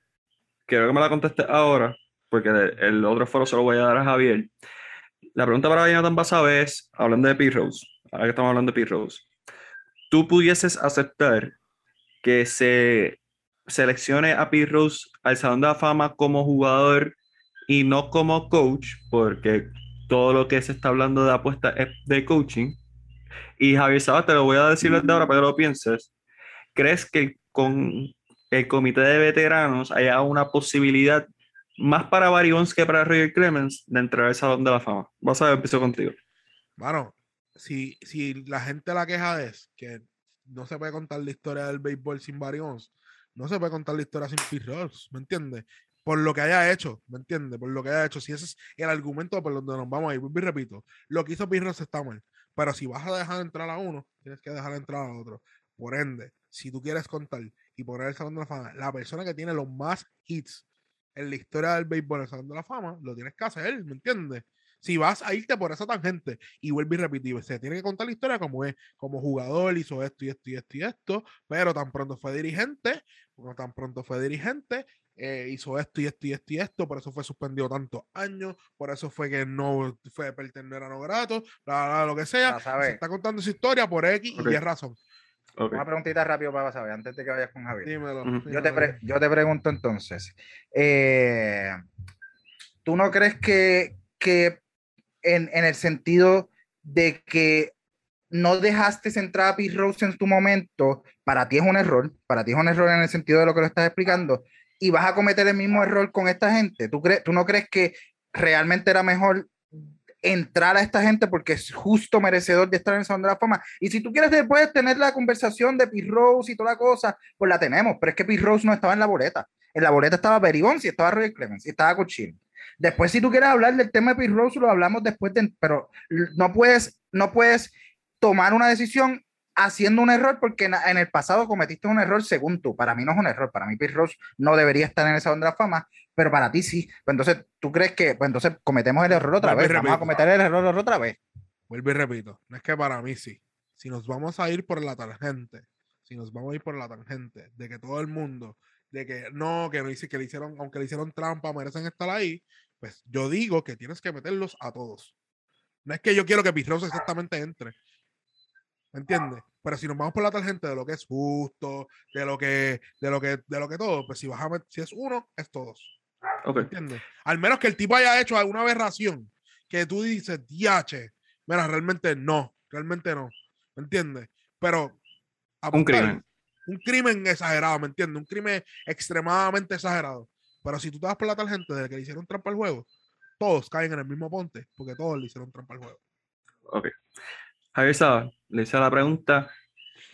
quiero que me la contestes ahora, porque el, otro foro se lo voy a dar a Javier. La pregunta para Jonathan Basabe es, hablando de P-Rose, ahora que estamos hablando de P-Rose, ¿tú pudieses aceptar que se seleccione a P-Rose al Salón de la Fama como jugador y no como coach, porque todo lo que se está hablando de apuesta es de coaching. Y Javier Sabas, te lo voy a decir desde ahora para que lo pienses. ¿Crees que con el comité de veteranos haya una posibilidad más para Barry Bonds que para Roger Clemens de entrar al Salón de la Fama? Vas a ver, empiezo contigo. Bueno, si, si la gente la queja es que no se puede contar la historia del béisbol sin Barry Bonds, no se puede contar la historia sin Pete Rose, ¿me entiendes? Por lo que haya hecho, ¿me entiendes? Por lo que haya hecho. Si ese es el argumento por donde nos vamos a ir, y repito, lo que hizo Pete Rose está mal. Pero si vas a dejar entrar a uno, tienes que dejar entrar a otro. Por ende, si tú quieres contar y poner el Salón de la Fama, la persona que tiene los más hits en la historia del béisbol en de la Fama, lo tienes que hacer, ¿me entiendes? Si vas a irte por esa tangente y vuelve y repetir, se tiene que contar la historia como es, como jugador hizo esto y esto y esto y esto, pero tan pronto fue dirigente, tan pronto fue dirigente, eh, hizo esto y esto y esto y esto, por eso fue suspendido tantos años, por eso fue que no fue pertenecer a no grato, lo que sea. Se está contando su historia por X y Y razón. Una preguntita rápido para saber, antes de que vayas con Javier. yo, te yo, te pregunto entonces, eh, ¿tú no crees que, que en, en, el sentido de que no dejaste entrar a Pete Rose en tu momento, para ti es un error, para ti es un error en el sentido de lo que lo estás explicando, y vas a cometer el mismo error con esta gente. ¿Tú, crees, tú no crees que realmente era mejor entrar a esta gente porque es justo merecedor de estar en el Salón de la Fama. Y si tú quieres después tener la conversación de Pete Rose y toda la cosa, pues la tenemos, pero es que Pete Rose no estaba en la boleta. En la boleta estaba Perry y estaba Roy Clemens y estaba Cochino. Después, si tú quieres hablar del tema de Pete Rose, lo hablamos después, de, pero no puedes, no puedes tomar una decisión haciendo un error porque en, el pasado cometiste un error según tú. Para mí no es un error. Para mí Pete Rose no debería estar en esa onda de la fama, pero para ti sí. Pues entonces, ¿tú crees que pues entonces cometemos el error otra vez? Vamos a cometer el error otra vez. Vuelvo y repito. No es que para mí sí. Si nos vamos a ir por la tangente, si nos vamos a ir por la tangente de que todo el mundo, de que no, que no dice que le hicieron, aunque le hicieron trampa, merecen estar ahí, pues yo digo que tienes que meterlos a todos. No es que yo quiero que Pete Rose exactamente entre. ¿Me entiendes? Pero si nos vamos por la tangente de lo que es justo, de lo que, de lo que, de lo que todo, pues si vas a si es uno, es todos. ¿Me entiendes? Al menos que el tipo haya hecho alguna aberración que tú dices, diache, mira, realmente no, realmente no. ¿Me entiendes? Pero un crimen. Un crimen exagerado, ¿me entiendes? Un crimen extremadamente exagerado. Pero si tú te vas por la tangente de que le hicieron trampa al juego, todos caen en el mismo ponte, porque todos le hicieron trampa al juego. Ok. Javier Saba le hice la pregunta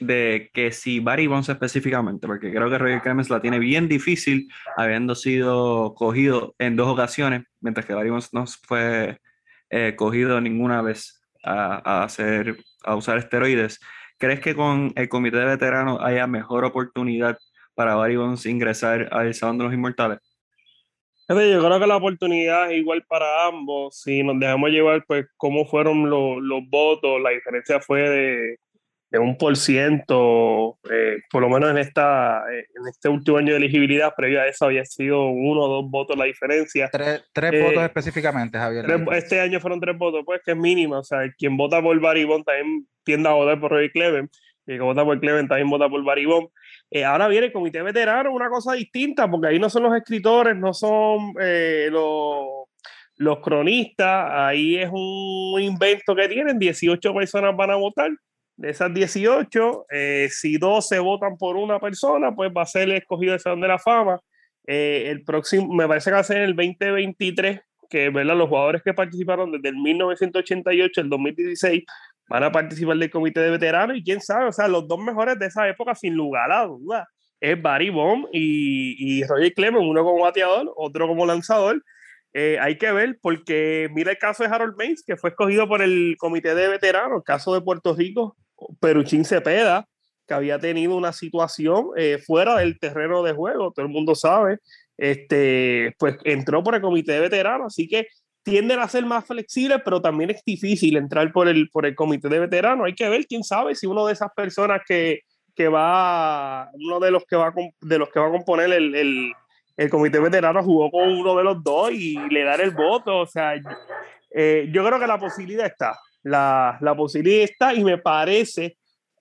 de que si Barry Bonds específicamente, porque creo que Roger Clemens la tiene bien difícil, habiendo sido cogido en dos ocasiones, mientras que Barry Bonds no fue eh, cogido ninguna vez a, hacer, a usar esteroides. ¿Crees que con el comité de veteranos haya mejor oportunidad para Barry Bonds ingresar al Salón de los Inmortales? Yo creo que la oportunidad es igual para ambos. Si nos dejamos llevar, pues, cómo fueron los, los votos, la diferencia fue de, de un por ciento, eh, por lo menos en, esta, eh, en este último año de elegibilidad, previo a eso había sido uno o dos votos la diferencia. Tres, tres votos eh, específicamente, Javier. este año fueron tres votos, pues que es mínima. O sea, quien vota por Baribón también tiende a votar por Roy Cleven, y quien vota por Cleven también vota por Baribón. Eh, ahora viene el comité veterano, una cosa distinta, porque ahí no son los escritores, no son eh, los, los cronistas, ahí es un invento que tienen, 18 personas van a votar. De esas 18, eh, si 12 votan por una persona, pues va a ser escogido el Salón de la Fama. el próximo, me parece que va a ser el 2023, que ¿verdad? los jugadores que participaron desde el 1988 al 2016 van a participar del comité de veteranos y quién sabe, o sea, los dos mejores de esa época, sin lugar a dudas, es Barry Bond y, y Roger Clemens, uno como bateador, otro como lanzador. Eh, hay que ver, porque mira el caso de Harold Mays, que fue escogido por el comité de veteranos, el caso de Puerto Rico, Peruchín Cepeda, que había tenido una situación eh, fuera del terreno de juego, todo el mundo sabe, este, pues entró por el comité de veteranos, así que tienden a ser más flexibles, pero también es difícil entrar por el, por el comité de veteranos. Hay que ver, quién sabe, si uno de esas personas que, que va, uno de los que va, de los que va a componer el, el, el comité veterano jugó con uno de los dos y le dar el voto. O sea, eh, yo creo que la posibilidad está. La, la posibilidad está y me parece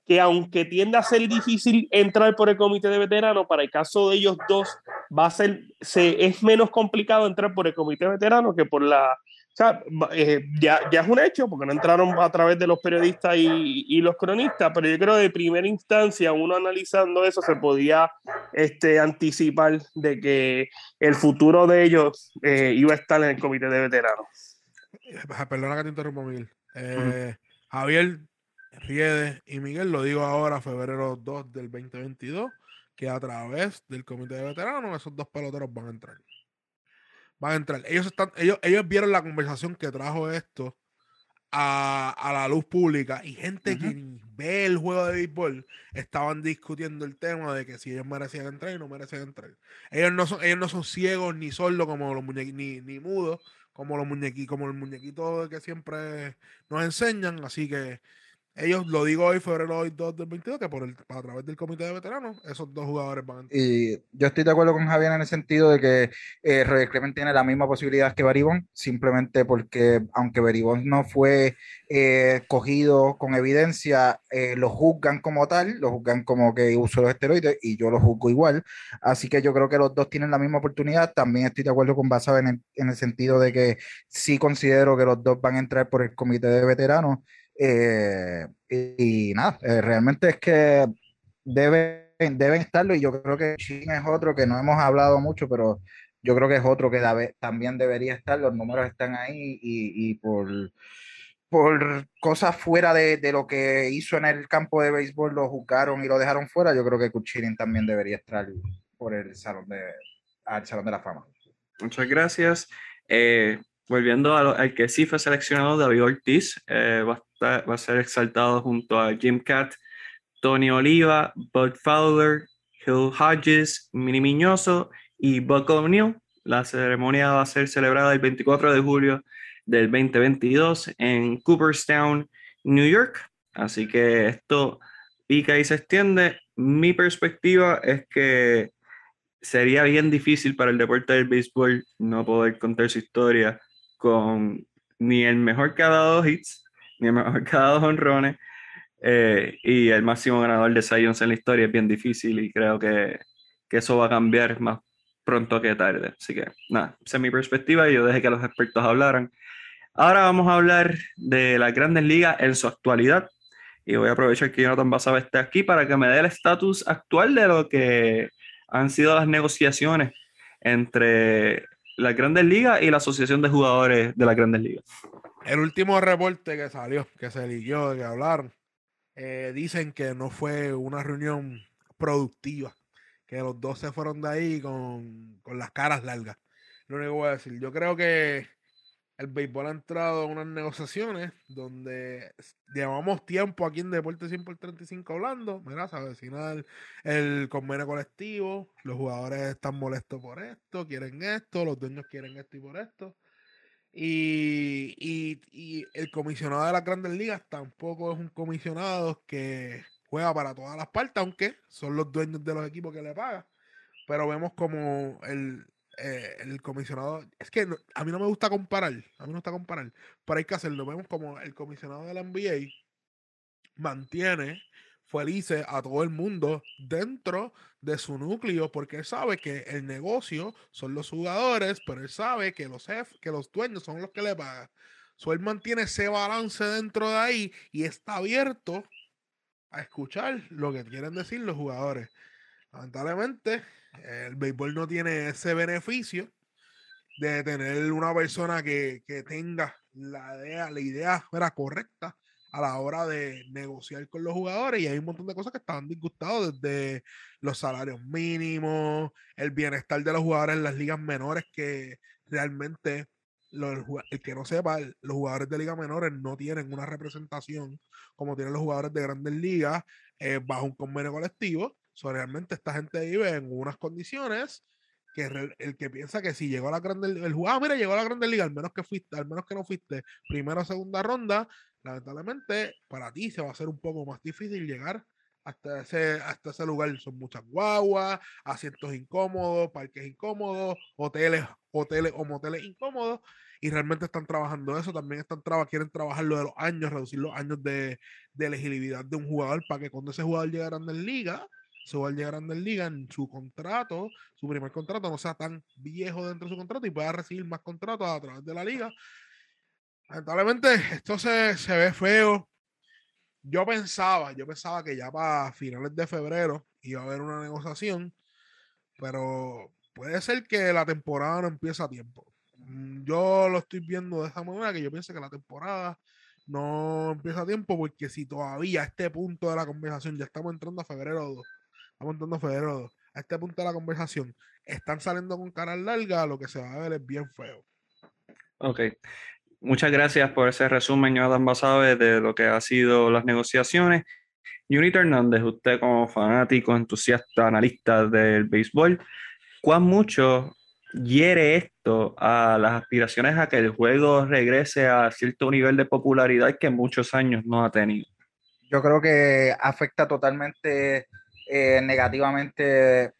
que aunque tiende a ser difícil entrar por el comité de veteranos, para el caso de ellos dos va a ser, se, es menos complicado entrar por el comité de veteranos que por la... O sea, eh, ya, ya es un hecho, porque no entraron a través de los periodistas y, y, los cronistas, pero yo creo que de primera instancia, uno analizando eso, se podía este, anticipar de que el futuro de ellos eh, iba a estar en el comité de veteranos. Perdona que te interrumpa, Miguel. Eh, Javier Riede y Miguel, lo digo ahora, febrero 2 del 2022, que a través del comité de veteranos esos dos peloteros van a entrar. Van a entrar. Ellos, están, ellos, ellos vieron la conversación que trajo esto a, a la luz pública y gente Ujú. que ve el juego de béisbol estaban discutiendo el tema de que si ellos merecían entrar y no merecían entrar. Ellos no son, ellos no son ciegos ni sordos como los muñequitos, ni, ni mudos como los muñequitos, como el muñequito que siempre nos enseñan. Así que ellos, lo digo hoy, febrero 2 del 22, que por el, a través del comité de veteranos, esos dos jugadores van a. Y yo estoy de acuerdo con Javier en el sentido de que eh, Roger Clement tiene la misma posibilidad que Baribón, simplemente porque aunque Baribón no fue eh, cogido con evidencia, eh, lo juzgan como tal, lo juzgan como que usó los esteroides y yo lo juzgo igual. Así que yo creo que los dos tienen la misma oportunidad. También estoy de acuerdo con Basado en en el sentido de que sí considero que los dos van a entrar por el comité de veteranos. Eh, y, nada, eh, realmente es que deben, deben estarlo y yo creo que Chin es otro que no hemos hablado mucho, pero yo creo que es otro que también debería estar, los números están ahí y, por, por cosas fuera de, de lo que hizo en el campo de béisbol lo juzgaron y lo dejaron fuera, yo creo que Kuchirin también debería estar por el salón de, al Salón de la Fama. Muchas gracias. Eh, volviendo lo- al que sí fue seleccionado, David Ortiz, eh, va, a estar- va a ser exaltado junto a Jim Cat, Tony Oliva, Bud Fowler, Hill Hodges, Mini Miñoso y Buck O'Neill. La ceremonia va a ser celebrada el 24 de julio del 2022 en Cooperstown, New York. Así que esto pica y se extiende. Mi perspectiva es que sería bien difícil para el deporte del béisbol no poder contar su historia con ni el mejor ha dado hits, ni el mejor ha dado honrones, eh, y el máximo ganador de Young en la historia es bien difícil y creo que, que eso va a cambiar más pronto que tarde. Así que nada, esa es mi perspectiva y yo dejé que los expertos hablaran. Ahora vamos a hablar de las grandes ligas en su actualidad y voy a aprovechar que Jonathan Basaba esté aquí para que me dé el estatus actual de lo que han sido las negociaciones entre las grandes ligas y la Asociación de Jugadores de las grandes ligas. El último reporte que salió, que se eligió, que hablaron, eh, dicen que no fue una reunión productiva, que los dos se fueron de ahí con, con las caras largas. Lo único que voy a decir, yo creo que el béisbol ha entrado en unas negociaciones donde llevamos tiempo aquí en Deporte 100 por 35 hablando, mira, se avecina el, el convenio colectivo, los jugadores están molestos por esto, quieren esto, los dueños quieren esto y por esto. Y- y el comisionado de las grandes ligas tampoco es un comisionado que juega para todas las partes, aunque son los dueños de los equipos que le pagan. Pero vemos como el, eh, el comisionado, es que no- a mí no me gusta comparar, a mí no gusta comparar, pero hay que hacerlo. Vemos como el comisionado de la NBA mantiene felices a todo el mundo dentro de su núcleo porque él sabe que el negocio son los jugadores, pero él sabe que los jefes, que los dueños son los que le pagan. So, él mantiene ese balance dentro de ahí y está abierto a escuchar lo que quieren decir los jugadores. Lamentablemente, el béisbol no tiene ese beneficio de tener una persona que, que tenga la idea, la idea fuera correcta a la hora de negociar con los jugadores y hay un montón de cosas que estaban disgustados desde los salarios mínimos, el bienestar de los jugadores en las ligas menores que realmente el que no sepa, los jugadores de ligas menores no tienen una representación como tienen los jugadores de grandes ligas eh, bajo un convenio colectivo. So, realmente esta gente vive en unas condiciones que el que piensa que si llegó a la grande el jugador, ah, mira, llegó a la grande liga, al menos que fuiste, al menos que no fuiste primera o segunda ronda, lamentablemente para ti se va a hacer un poco más difícil llegar hasta ese, hasta ese lugar. Son muchas guaguas, asientos incómodos, parques incómodos, hoteles, hoteles o moteles incómodos. Y realmente están trabajando eso. También están traba, quieren trabajar lo de los años, reducir los años de, de elegibilidad de un jugador para que cuando ese jugador llegue a Grandes Ligas, ese jugador llegue a Grandes Ligas en su contrato, su primer contrato no sea tan viejo dentro de su contrato y pueda recibir más contratos a través de la liga. Lamentablemente, esto se, se ve feo. Yo pensaba, yo pensaba que ya para finales de febrero iba a haber una negociación, pero puede ser que la temporada no empiece a tiempo. Mm, Yo lo estoy viendo de esa manera, que yo pienso que la temporada no empieza a tiempo, porque si todavía a este punto de la conversación, ya estamos entrando a febrero 2, estamos entrando a febrero 2, a este punto de la conversación, están saliendo con caras largas, lo que se va a ver es bien feo. Ok. Muchas gracias por ese resumen, Jonathan Basabe, de lo que ha sido las negociaciones. Junito Hernández, usted como fanático, entusiasta, analista del béisbol, ¿cuán mucho hiere esto a las aspiraciones a que el juego regrese a cierto nivel de popularidad que muchos años no ha tenido? Yo creo que afecta totalmente eh, negativamente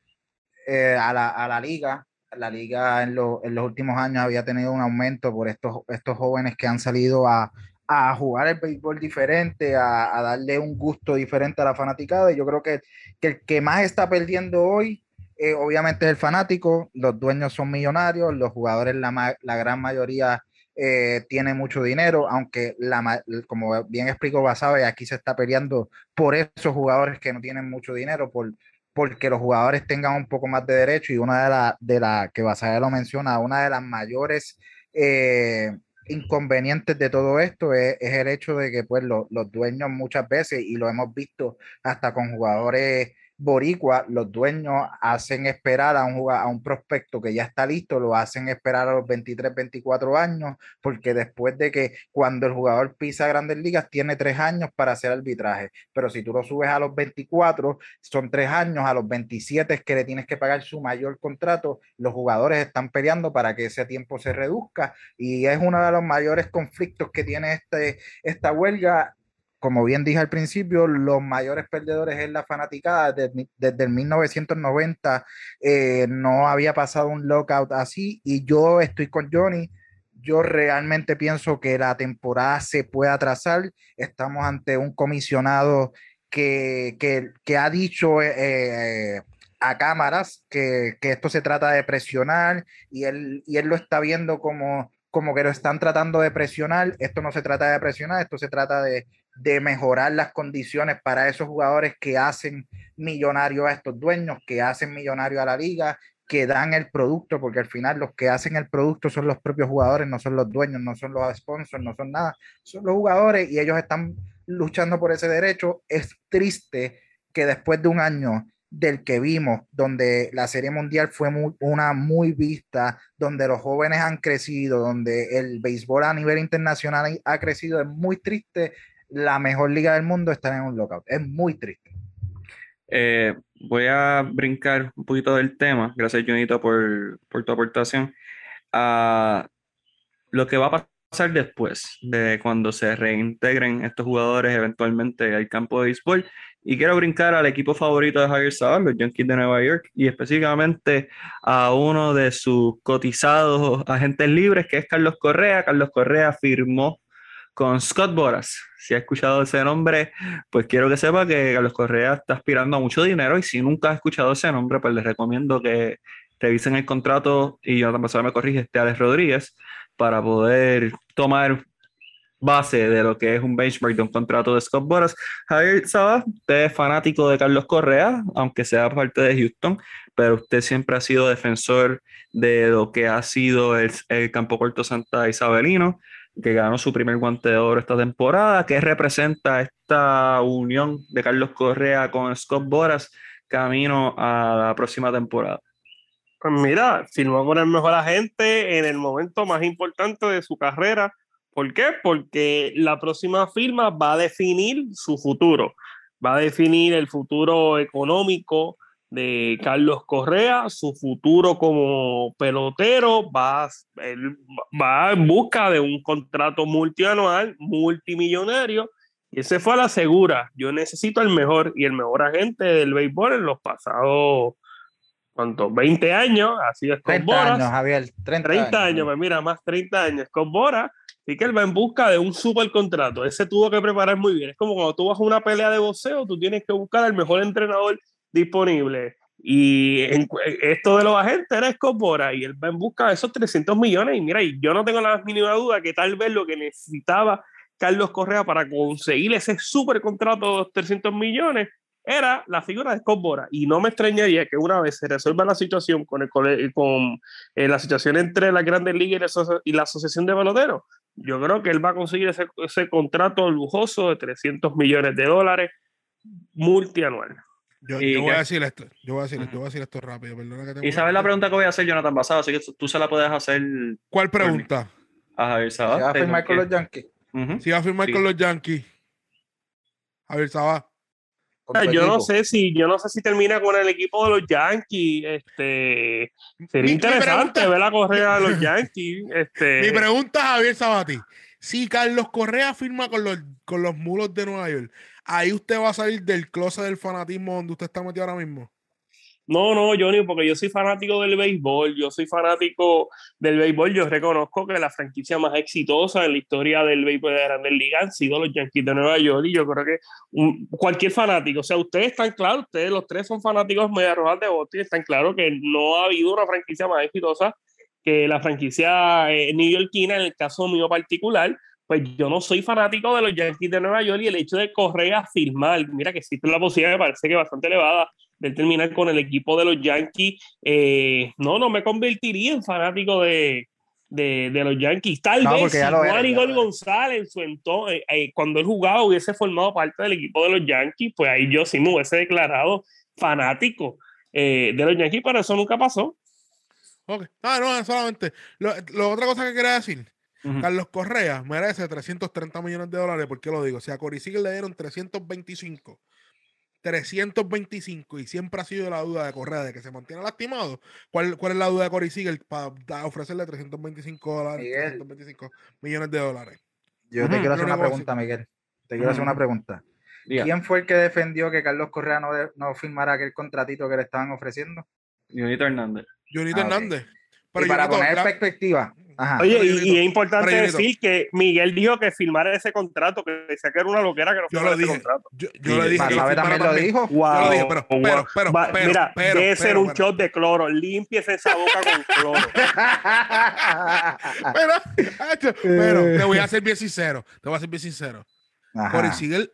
eh, a, la, a, la, liga. La liga en, en, los últimos años había tenido un aumento por estos, estos jóvenes que han salido a, a jugar el béisbol diferente, a, a, darle un gusto diferente a la fanaticada. Y yo creo que, que el que más está perdiendo hoy, eh, obviamente, es el fanático. Los dueños son millonarios, los jugadores, la, la gran mayoría, eh, tiene mucho dinero, aunque, la, como bien explicó Basabe, aquí se está peleando por esos jugadores que no tienen mucho dinero, por, porque los jugadores tengan un poco más de derecho. Y una de las, de la, que Basabe lo menciona, una de las mayores. Eh, inconvenientes de todo esto es, es, el hecho de que pues lo, los dueños muchas veces, y lo hemos visto hasta con jugadores boricua, los dueños hacen esperar a un, a un prospecto que ya está listo, lo hacen esperar a los 23, 24 años, porque después de que cuando el jugador pisa grandes ligas, tiene tres años para hacer arbitraje, pero si tú lo subes a los 24, son tres años, a los 27 es que le tienes que pagar su mayor contrato, los jugadores están peleando para que ese tiempo se reduzca y es uno de los mayores conflictos que tiene este, esta huelga como bien dije al principio, los mayores perdedores es la fanaticada. Desde, desde el 1990 eh, no había pasado un lockout así y yo estoy con Johnny. Yo realmente pienso que la temporada se puede atrasar. Estamos ante un comisionado que, que, que ha dicho eh, eh, a cámaras que, que, esto se trata de presionar y él, y él lo está viendo como, como que lo están tratando de presionar. Esto no se trata de presionar, esto se trata de, de mejorar las condiciones para esos jugadores que hacen millonario a estos dueños, que hacen millonario a la liga, que dan el producto, porque al final los que hacen el producto son los propios jugadores, no son los dueños, no son los sponsors, no son nada, son los jugadores y ellos están luchando por ese derecho. Es triste que después de un año del que vimos, donde la Serie Mundial fue una muy vista, donde los jóvenes han crecido, donde el béisbol a nivel internacional ha crecido, es muy triste la mejor liga del mundo está en un lockout. Es muy triste. Eh, voy a brincar un poquito del tema. Gracias, Junito, por, por tu aportación. a lo que va a pasar después de cuando se reintegren estos jugadores eventualmente al campo de béisbol. Y quiero brincar al equipo favorito de Javier Sabal, los Yankees de Nueva York, y específicamente a uno de sus cotizados agentes libres, que es Carlos Correa. Carlos Correa firmó con Scott Boras. Si ha escuchado ese nombre, pues quiero que sepa que Carlos Correa está aspirando a mucho dinero y si nunca has escuchado ese nombre, pues les recomiendo que revisen el contrato y yo también me corrige, este Alex Rodríguez, para poder tomar base de lo que es un benchmark de un contrato de Scott Boras. Javier Sabas, usted es fanático de Carlos Correa, aunque sea parte de Houston, pero usted siempre ha sido defensor de lo que ha sido el, el campo corto Santa Isabelino que ganó su primer guante de oro esta temporada. ¿Qué representa esta unión de Carlos Correa con Scott Boras camino a la próxima temporada? Pues mira, firmó con el mejor agente en el momento más importante de su carrera. ¿Por qué? Porque la próxima firma va a definir su futuro, va a definir el futuro económico, de Carlos Correa, su futuro como pelotero, va, va en busca de un contrato multianual, multimillonario, y ese fue a la segura. Yo necesito el mejor y el mejor agente del béisbol en los pasados, ¿cuántos? 20 años, así es con 30 años, Javier, 30, 30 años, pues mira, más 30 años con Bora. Así que él va en busca de un super contrato. Ese tuvo que preparar muy bien. Es como cuando tú vas a una pelea de boxeo, tú tienes que buscar al mejor entrenador disponible. Y esto de los agentes era Escobora y él va en busca de esos 300 millones. Y mira, yo no tengo la mínima duda que tal vez lo que necesitaba Carlos Correa para conseguir ese super contrato de 300 millones era la figura de Scott. Y no me extrañaría que una vez se resuelva la situación con, el, con eh, la situación entre las grandes ligas y la, asociación de peloteros, yo creo que él va a conseguir ese, ese contrato lujoso de 300 millones de dólares multianual. Yo, yo, voy a decir esto, yo voy a decir, yo voy a decir esto rápido. Perdona que y sabes la pregunta que voy a hacer, Jonathan Basado, así que tú se la puedes hacer. ¿Cuál pregunta? A Javier Sabá. va a firmar con los Yankees? Si va a firmar con los Yankees. Javier Sabá. Yo no sé si, yo no sé si termina con el equipo de los Yankees. Este sería interesante ver la correa de los Yankees. Este... Mi pregunta, Javier Sabati. Si Carlos Correa firma con los, con los mulos de Nueva York, ahí usted va a salir del closet del fanatismo donde usted está metido ahora mismo. No, no, Johnny, porque yo soy fanático del béisbol, yo soy fanático del béisbol, yo reconozco que la franquicia más exitosa en la historia del béisbol de Grandes Ligas han sido los Yankees de Nueva York y yo creo que cualquier fanático, o sea, ustedes están claros, ustedes los tres son fanáticos media rojas de Boston, están claros que no ha habido una franquicia más exitosa que la franquicia eh, neoyorquina, en el caso mío particular, pues yo no soy fanático de los Yankees de Nueva York y el hecho de correr a firmar, mira que existe la posibilidad, me parece que bastante elevada, de terminar con el equipo de los Yankees, eh, no, no me convertiría en fanático de, de, de los Yankees. Tal vez si Juan Igor González en su entonces, eh, eh, cuando él jugaba hubiese formado parte del equipo de los Yankees, pues ahí yo sí me hubiese declarado fanático de los Yankees, pero eso nunca pasó. Ok, ah, no, solamente. Lo, lo, otra cosa que quería decir, Carlos Correa merece 330 millones de dólares, ¿por qué lo digo? O sea, a Corey le dieron 325 325 y siempre ha sido la duda de Correa de que se mantiene lastimado. ¿Cuál, cuál es la duda de Corey Siegel para ofrecerle 325, dólares, 325 millones de dólares? Yo te quiero hacer una pregunta, Miguel. Te quiero hacer una pregunta. ¿Quién fue el que defendió que Carlos Correa no, no firmara aquel contratito que le estaban ofreciendo? Junito Hernández. Junito ah, Hernández. y para poner perspectiva, Oye, y, es importante decir que Miguel dijo que firmara ese contrato, que decía que era una loquera que no yo lo dije, contrato. Yo, yo le dije también lo dijo. Wow, yo lo dije, pero, pero, pero, pero, Mira, debe ser un shot de cloro. Limpiese esa boca con cloro. pero, pero, te voy a ser bien sincero. Te voy a ser bien sincero. Corey Siegel,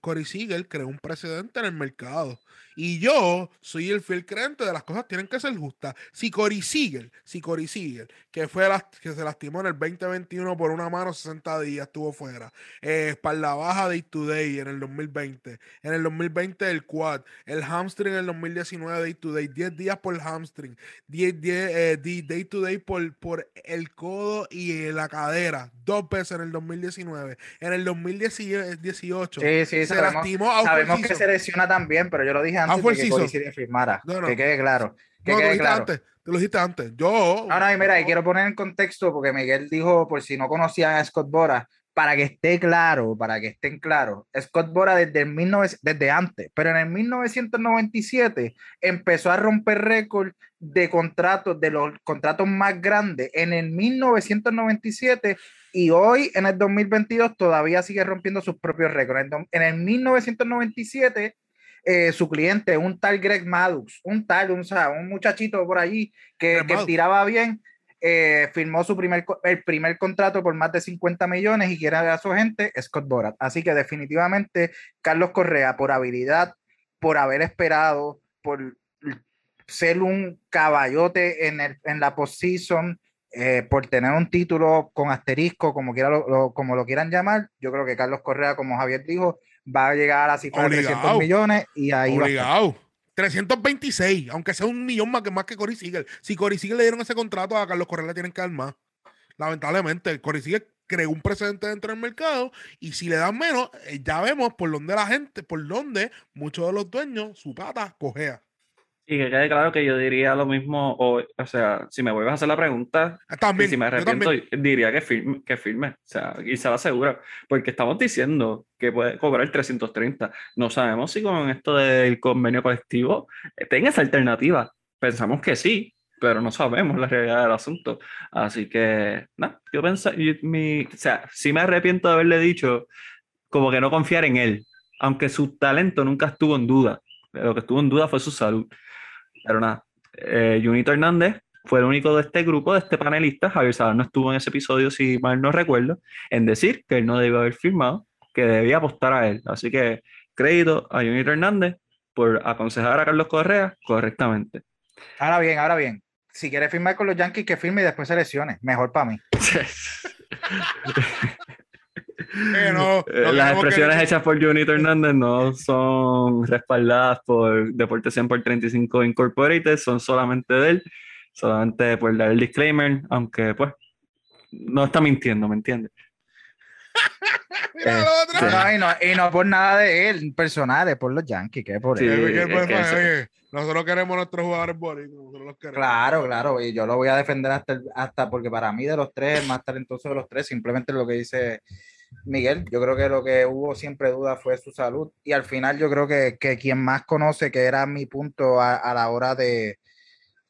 Corey Siegel creó un precedente en el mercado. Y yo soy el fiel creyente de las cosas tienen que ser justas. Si Cory Siegel, si Cory Siegel, que fue que se lastimó en el 2021 por una mano 60 días, estuvo fuera. Eh, espalda baja day to day en el 2020. En el 2020 el quad. El hamstring en el 2019 day to day. 10 días por el hamstring. 10, 10 eh, day to day por, por el codo y la cadera. Dos veces en el 2019. En el 2018 sí, sí, se lastimó. Sabemos que se lesiona también, pero yo lo dije antes de que Cody firmara. Que quede claro. Que quede claro. Antes, te lo dijiste antes. Yo. No, no, y mira, y quiero poner en contexto porque Miguel dijo, por si no conocían a Scott Bora, para que esté claro, para que estén claros, Scott Bora desde, el desde antes, pero en el 1997 empezó a romper récord de contratos, de los contratos más grandes. En el 1997 y hoy, en el 2022, todavía sigue rompiendo sus propios récords. En el 1997 eh, su cliente, un tal Greg Maddux, un tal, un, un muchachito por allí que, que tiraba bien, eh, firmó su primer, el primer contrato por más de 50 millones y quiere a su gente, Scott Borat. Así que definitivamente Carlos Correa, por habilidad, por haber esperado, por ser un caballote en, el, en la postseason, eh, por tener un título con asterisco, como, quiera como lo quieran llamar, yo creo que Carlos Correa, como Javier dijo, va a llegar a la cifra de 300 millones y ahí Obligado. 326, aunque sea un millón más que, más que Cory Siegel. Si Cory Siegel le dieron ese contrato, a Carlos Correa le tienen que dar más. Lamentablemente, Cory Siegel creó un precedente dentro del mercado y si le dan menos, eh, ya vemos por dónde la gente, por dónde muchos de los dueños, su pata cojea. Y que quede claro que yo diría lo mismo, o, o sea, si me vuelves a hacer la pregunta, ah, también, si me arrepiento, diría que firme, que firme, o sea, y se va seguro, porque estamos diciendo que puede cobrar 330. No sabemos si con esto del convenio colectivo eh, tenga esa alternativa. Pensamos que sí, pero no sabemos la realidad del asunto. Así que, no, yo pensé, mi, o sea, sí me arrepiento de haberle dicho como que no confiar en él, aunque su talento nunca estuvo en duda. Lo que estuvo en duda fue su salud. Pero nada, eh, Junito Hernández fue el único de este grupo, de este panelista, Javier Sadar no estuvo en ese episodio, si mal no recuerdo, en decir que él no debió haber firmado, que debía apostar a él. Así que crédito a Junito Hernández por aconsejar a Carlos Correa correctamente. Ahora bien, ahora bien. Si quiere firmar con los Yankees, que firme y después se lesione. Mejor para mí. Eh, no, no Las expresiones que- hechas por Junito Hernández no son respaldadas por Deporte 100 por 35 Incorporated, son solamente de él, solamente por dar el disclaimer, aunque pues no está mintiendo, ¿me entiendes? Mira. Sí. No, y, no, y no por nada de él, personal, es por los Yankees, que por Sí. él. Que, es pues, que pues, ese- oye, nosotros queremos nuestros jugadores queremos. Claro, claro, y yo lo voy a defender hasta, el- hasta porque para mí de los tres, el más talentoso de los tres, simplemente lo que dice Miguel, yo creo que lo que hubo siempre duda fue su salud. Y al final yo creo que, que quien más conoce, que era mi punto a, a la hora de,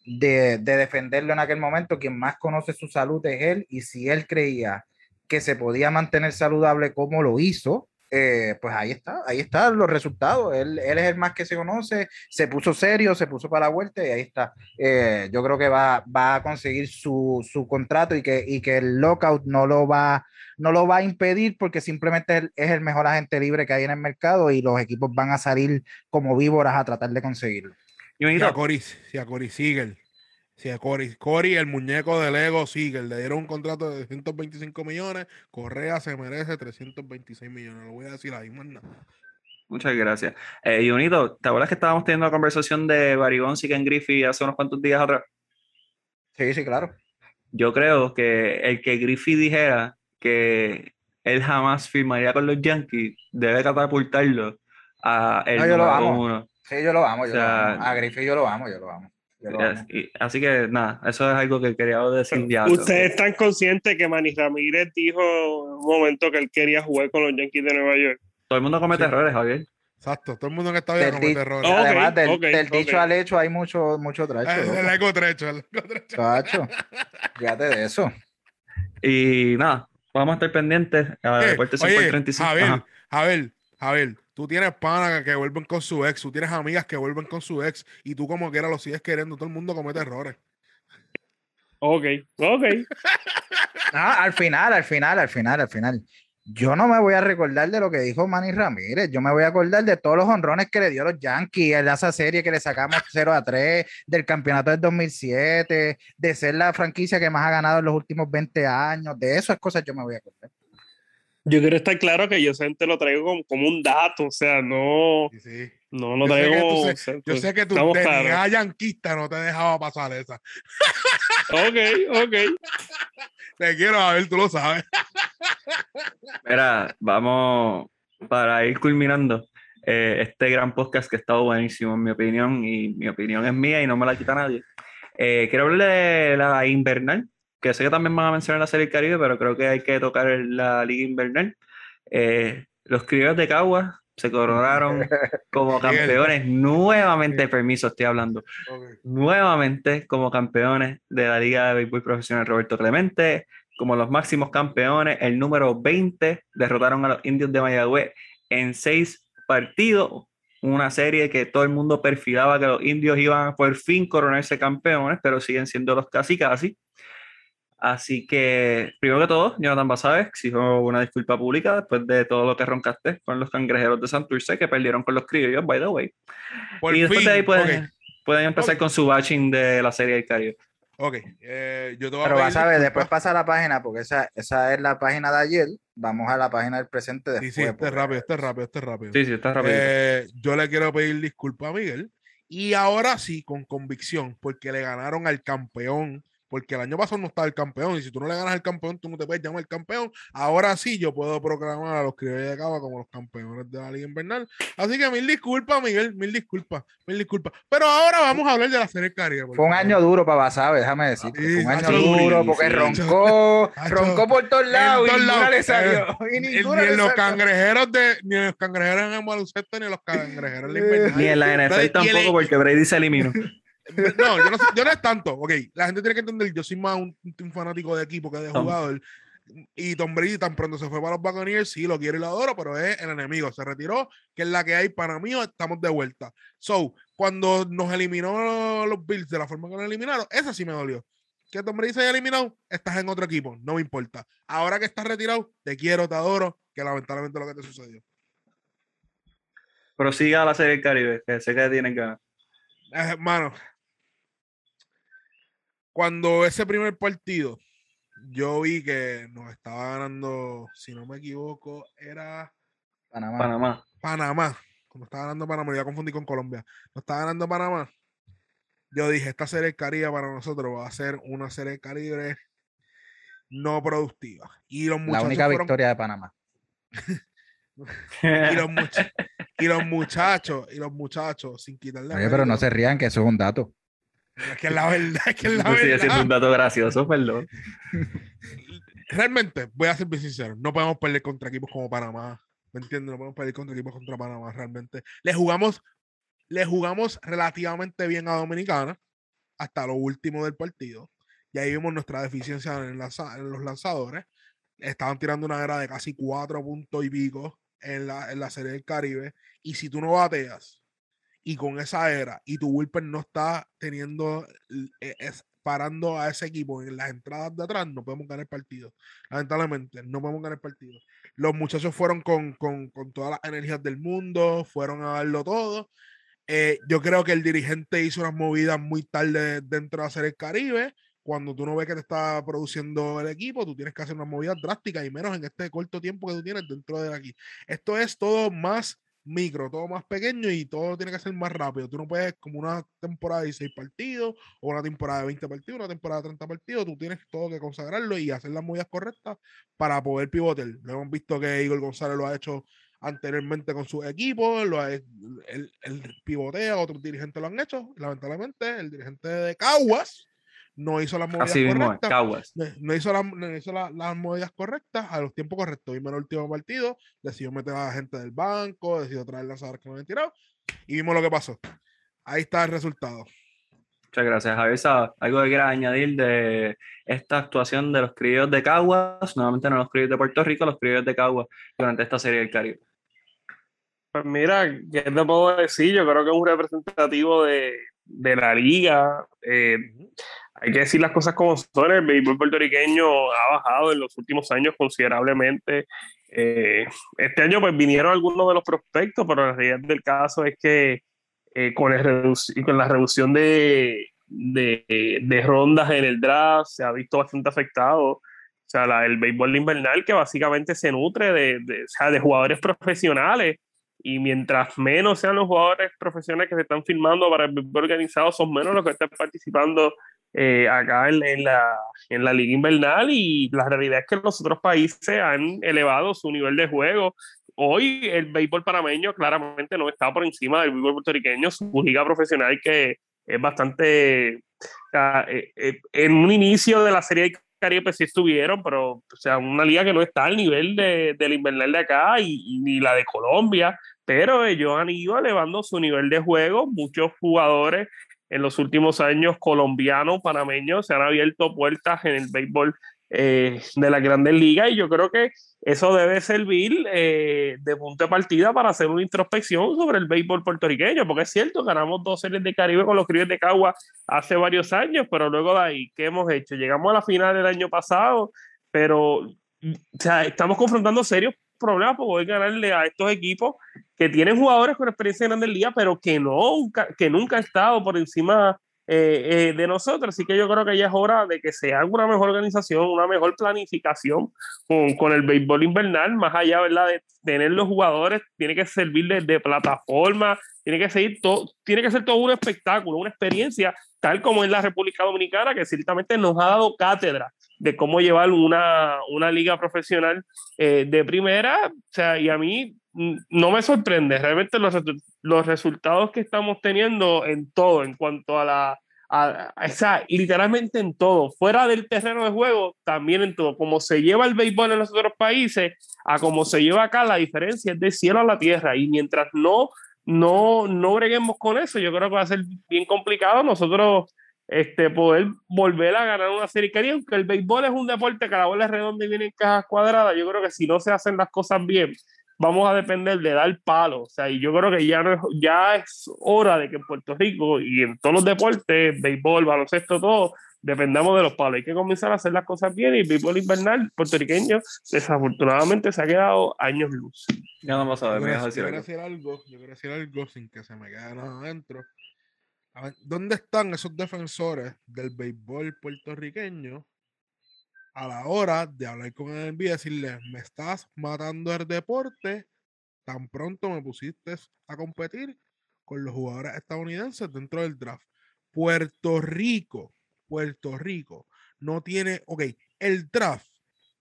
de, de defenderlo en aquel momento, quien más conoce su salud es él. Y si él creía que se podía mantener saludable como lo hizo, eh, pues ahí está, ahí están los resultados. Él, él es el más que se conoce, se puso serio, se puso para la vuelta y ahí está. Eh, yo creo que va, va a conseguir su, su contrato y que, y que el lockout no lo va no lo va a impedir porque simplemente es el mejor agente libre que hay en el mercado y los equipos van a salir como víboras a tratar de conseguirlo. Si a Cory, si a Cory Siegel, si a Cory, Cory, el muñeco de Lego Siegel, le dieron un contrato de 125 millones, Correa se merece 326 millones. Lo voy a decir ahí, más nada. muchas gracias. Eh, Junito, ¿te acuerdas que estábamos teniendo la conversación de Bonds y Ken Griffey hace unos cuantos días atrás? Sí, sí, claro. Yo creo que el que Griffey dijera que él jamás firmaría con los Yankees debe catapultarlo a el No, yo lo número amo. uno. Sí, yo lo amo, yo O sea, lo amo. A Griffith yo lo amo, yo lo amo. Y- así que nada, eso es algo que quería decir ya. Ustedes están conscientes que Manny Ramírez dijo en un momento que él quería jugar con los Yankees de Nueva York. Todo el mundo comete Sí. errores, Javier. Exacto, todo el mundo en esta vida comete errores. Oh, ok, Además, del, dicho al hecho hay mucho, mucho tracho. Eh, loco. el ego trecho, el ego trecho. Chacho, fíjate de eso. Y nada, vamos a estar pendientes a Eh, 100 oye, por 35. Javier, Ajá. Javier, Javier, tú tienes panas que vuelven con su ex, tú tienes amigas que vuelven con su ex y tú como quiera lo sigues queriendo. Todo el mundo comete errores. Ok, ok. No, al final, al final, al final, al final. Yo no me voy a recordar de lo que dijo Manny Ramírez. Yo me voy a acordar de todos los honrones que le dio los Yankees en esa serie que le sacamos 0 a 3, del campeonato del 2007, de ser la franquicia que más ha ganado en los últimos 20 años. De esas cosas yo me voy a acordar. Yo quiero estar claro que yo te lo traigo como, como un dato, o sea, no, Sí, sí. no lo Yo sé traigo. tú o sea, Yo pues, sé que tu tenía claros. yanquista no te dejaba pasar esa. Ok, ok. Te quiero, a ver, tú lo sabes. Mira, vamos para ir culminando eh, este gran podcast que ha estado buenísimo, en mi opinión, y mi opinión es mía y no me la quita nadie. Eh, quiero hablar de la invernal, que sé que también van a mencionar la Serie del Caribe, pero creo que hay que tocar la Liga Invernal. Eh, los criollos de Caguas se coronaron como campeones nuevamente, permiso, estoy hablando, nuevamente como campeones de la Liga de Béisbol Profesional. Roberto Clemente, como los máximos campeones, el número 20, derrotaron a los indios de Mayagüez en seis partidos, una serie que todo el mundo perfilaba que los indios iban a por fin coronarse campeones, pero siguen siendo los casi casi. Así que, primero que todo, Jonathan Basabe exijo una disculpa pública después de todo lo que roncaste con los cangrejeros de Santurce que perdieron con los criollos, by the way. Por y después fin. de ahí pueden, Ok, pueden empezar Ok. con su batching de la serie del Caribe. ok. Eh, yo te voy a Pero vas a ver, después pasa a la página, porque esa, esa es la página de ayer. Vamos a la página del presente Sí, después. sí, este es rápido, este es rápido, este es rápido. Sí, sí, está rápido. Eh, yo le quiero pedir disculpas a Miguel. Y ahora sí, con convicción, porque le ganaron al campeón. Porque el año pasado no estaba el campeón. Y si tú no le ganas al campeón, tú no te puedes llamar campeón. Ahora sí, yo puedo proclamar a los criollos de Cava como los campeones de la Liga Invernal. Así que mil disculpas, Miguel. Mil disculpas. Mil disculpas. Pero ahora vamos a hablar de la Serie Caribe. Fue un año duro para Basabe, déjame decir. Sí, Fue un año duro porque sí. roncó, roncó por todos lados y todos ninguna le salió. Eh, Y Ni, en los cangrejeros de, ni en los cangrejeros en el baloncesto, ni en los cangrejeros en la Invernal. Ni en la NFL tampoco, el- porque Brady se eliminó. No, yo no, sé- yo no es tanto. Ok, la gente tiene que entender, yo soy más un, un fanático de equipo que de Tom. jugador. Y Tom Brady tan pronto se fue para los Buccaneers, sí, lo quiero y lo adoro, pero es el enemigo. Se retiró, que es la que hay para mí, estamos de vuelta. So, cuando nos eliminó los Bills de la forma que nos eliminaron, esa sí me dolió. Que Tom Brady se haya eliminado, estás en otro equipo, no me importa. Ahora que estás retirado, te quiero, te adoro, que lamentablemente es lo que te sucedió. Prosiga la Serie del Caribe, que sé que tienen ganas. Eh, Hermano, cuando ese primer partido, yo vi que nos estaba ganando, si no me equivoco, era Panamá. Panamá. Panamá. Como estaba ganando Panamá, ya confundí con Colombia. Nos estaba ganando Panamá. Yo dije, esta serie Caribe para nosotros va a ser una serie Caribe no productiva. Y los La muchachos única fueron- victoria de Panamá. y los, much- y los muchachos, y los muchachos, sin quitarle Oye, pero no se rían, que eso es un dato. Es que es la verdad, es que es la Eso sigue siendo verdad. un dato gracioso, perdón. Realmente, voy a ser bien sincero, no podemos perder contra equipos como Panamá. ¿Me entiendes? No podemos perder contra equipos contra Panamá, realmente. Le jugamos, le jugamos relativamente bien a Dominicana hasta lo último del partido. Y ahí vimos nuestra deficiencia en, lanza- en los lanzadores. Estaban tirando una era de casi cuatro puntos y pico en la, en la Serie del Caribe. Y si tú no bateas y con esa era y tu Wilper no está teniendo, e- es, parando a ese equipo en las entradas de atrás, no podemos ganar el partido. Lamentablemente, no podemos ganar el partido. Los muchachos fueron con, con, con todas las energías del mundo, fueron a darlo todo. Eh, yo creo que el dirigente hizo unas movidas muy tarde dentro de hacer el Caribe. Cuando tú no ves que te está produciendo el equipo, tú tienes que hacer unas movidas drásticas y menos en este corto tiempo que tú tienes dentro de aquí. Esto es todo más micro, todo más pequeño y todo tiene que ser más rápido. Tú no puedes, como una temporada de 16 partidos o una temporada de 20 partidos, una temporada de 30 partidos, tú tienes todo que consagrarlo y hacer las movidas correctas para poder pivotear. Lo hemos visto que Igor González lo ha hecho anteriormente con sus equipos, lo ha, él pivotea, otros dirigentes lo han hecho. Lamentablemente, el dirigente de Caguas no hizo las movidas Así correctas. No- No hizo, la- no hizo la- las movidas correctas a los tiempos correctos. Vimos el último partido, decidió meter a la gente del banco, decidió traer lanzadores que no habían tirado y vimos lo que pasó. Ahí está el resultado. Muchas gracias, Javier. ¿Algo que quieras añadir de esta actuación de los criollos de Caguas? Nuevamente no los criollos de Puerto Rico, los criollos de Caguas durante esta serie del Caribe. Pues mira, ¿qué te puedo decir? Yo creo que es un representativo de, de la liga. Eh, hay que decir las cosas como son. El béisbol puertorriqueño ha bajado en los últimos años considerablemente. Eh, este año pues vinieron algunos de los prospectos, pero la realidad del caso es que eh, con, el con la reducción de, de, de rondas en el draft se ha visto bastante afectado. O sea, la- el béisbol invernal que básicamente se nutre de, de, o sea, de jugadores profesionales y mientras menos sean los jugadores profesionales que se están firmando para el béisbol organizado, son menos los que están participando eh, acá en, en la, en la liga invernal y la realidad es que los otros países han elevado su nivel de juego. Hoy el béisbol panameño claramente no está por encima del béisbol puertorriqueño, su liga profesional que es bastante... eh, eh, en un inicio de la serie de Caribe pues, sí estuvieron, pero o sea, una liga que no está al nivel de, del invernal de acá y ni la de Colombia, pero ellos han ido elevando su nivel de juego. Muchos jugadores en los últimos años colombianos, panameños, se han abierto puertas en el béisbol eh, de la grandes ligas y yo creo que eso debe servir eh, de punto de partida para hacer una introspección sobre el béisbol puertorriqueño, porque es cierto, ganamos dos series de Caribe con los Críos de Cagua hace varios años, pero luego de ahí, ¿qué hemos hecho? Llegamos a la final el año pasado, pero estamos confrontando serios problemas por poder ganarle a estos equipos que tienen jugadores con experiencia en Grandes Ligas, pero que, no, que nunca han estado por encima eh, eh, de nosotros. Así que yo creo que ya es hora de que se haga una mejor organización, una mejor planificación con, con el béisbol invernal, más allá ¿verdad? de tener los jugadores, tiene que servir de, plataforma, tiene que, seguir tiene que ser todo un espectáculo, una experiencia, tal como en la República Dominicana, que ciertamente nos ha dado cátedra de cómo llevar una, una liga profesional eh, de primera. O sea, y a mí no me sorprende realmente los, los resultados que estamos teniendo en todo, en cuanto a la. A, a, o sea, literalmente en todo, fuera del terreno de juego, también en todo. Como se lleva el béisbol en los otros países, a como se lleva acá, la diferencia es de cielo a la tierra. Y mientras no, no, no breguemos con eso, yo creo que va a ser bien complicado nosotros este, poder volver a ganar una serie Caribe, aunque el béisbol es un deporte que la bola es redonda y viene en cajas cuadradas, yo creo que si no se hacen las cosas bien, vamos a depender de dar palo, o sea, y yo creo que ya, no es, ya es hora de que en Puerto Rico y en todos los deportes, béisbol, baloncesto, todo, dependamos de los palos. Hay que comenzar a hacer las cosas bien y el béisbol invernal puertorriqueño desafortunadamente se ha quedado años luz. Ya no vas a ver, Yo me quiero, decir algo, yo quiero decir algo sin que se me quede nada adentro. A ver, ¿Dónde están esos defensores del béisbol puertorriqueño a la hora de hablar con el NBA y decirle, me estás matando el deporte, tan pronto me pusiste a competir con los jugadores estadounidenses dentro del draft? Puerto Rico, Puerto Rico no tiene, ok, el draft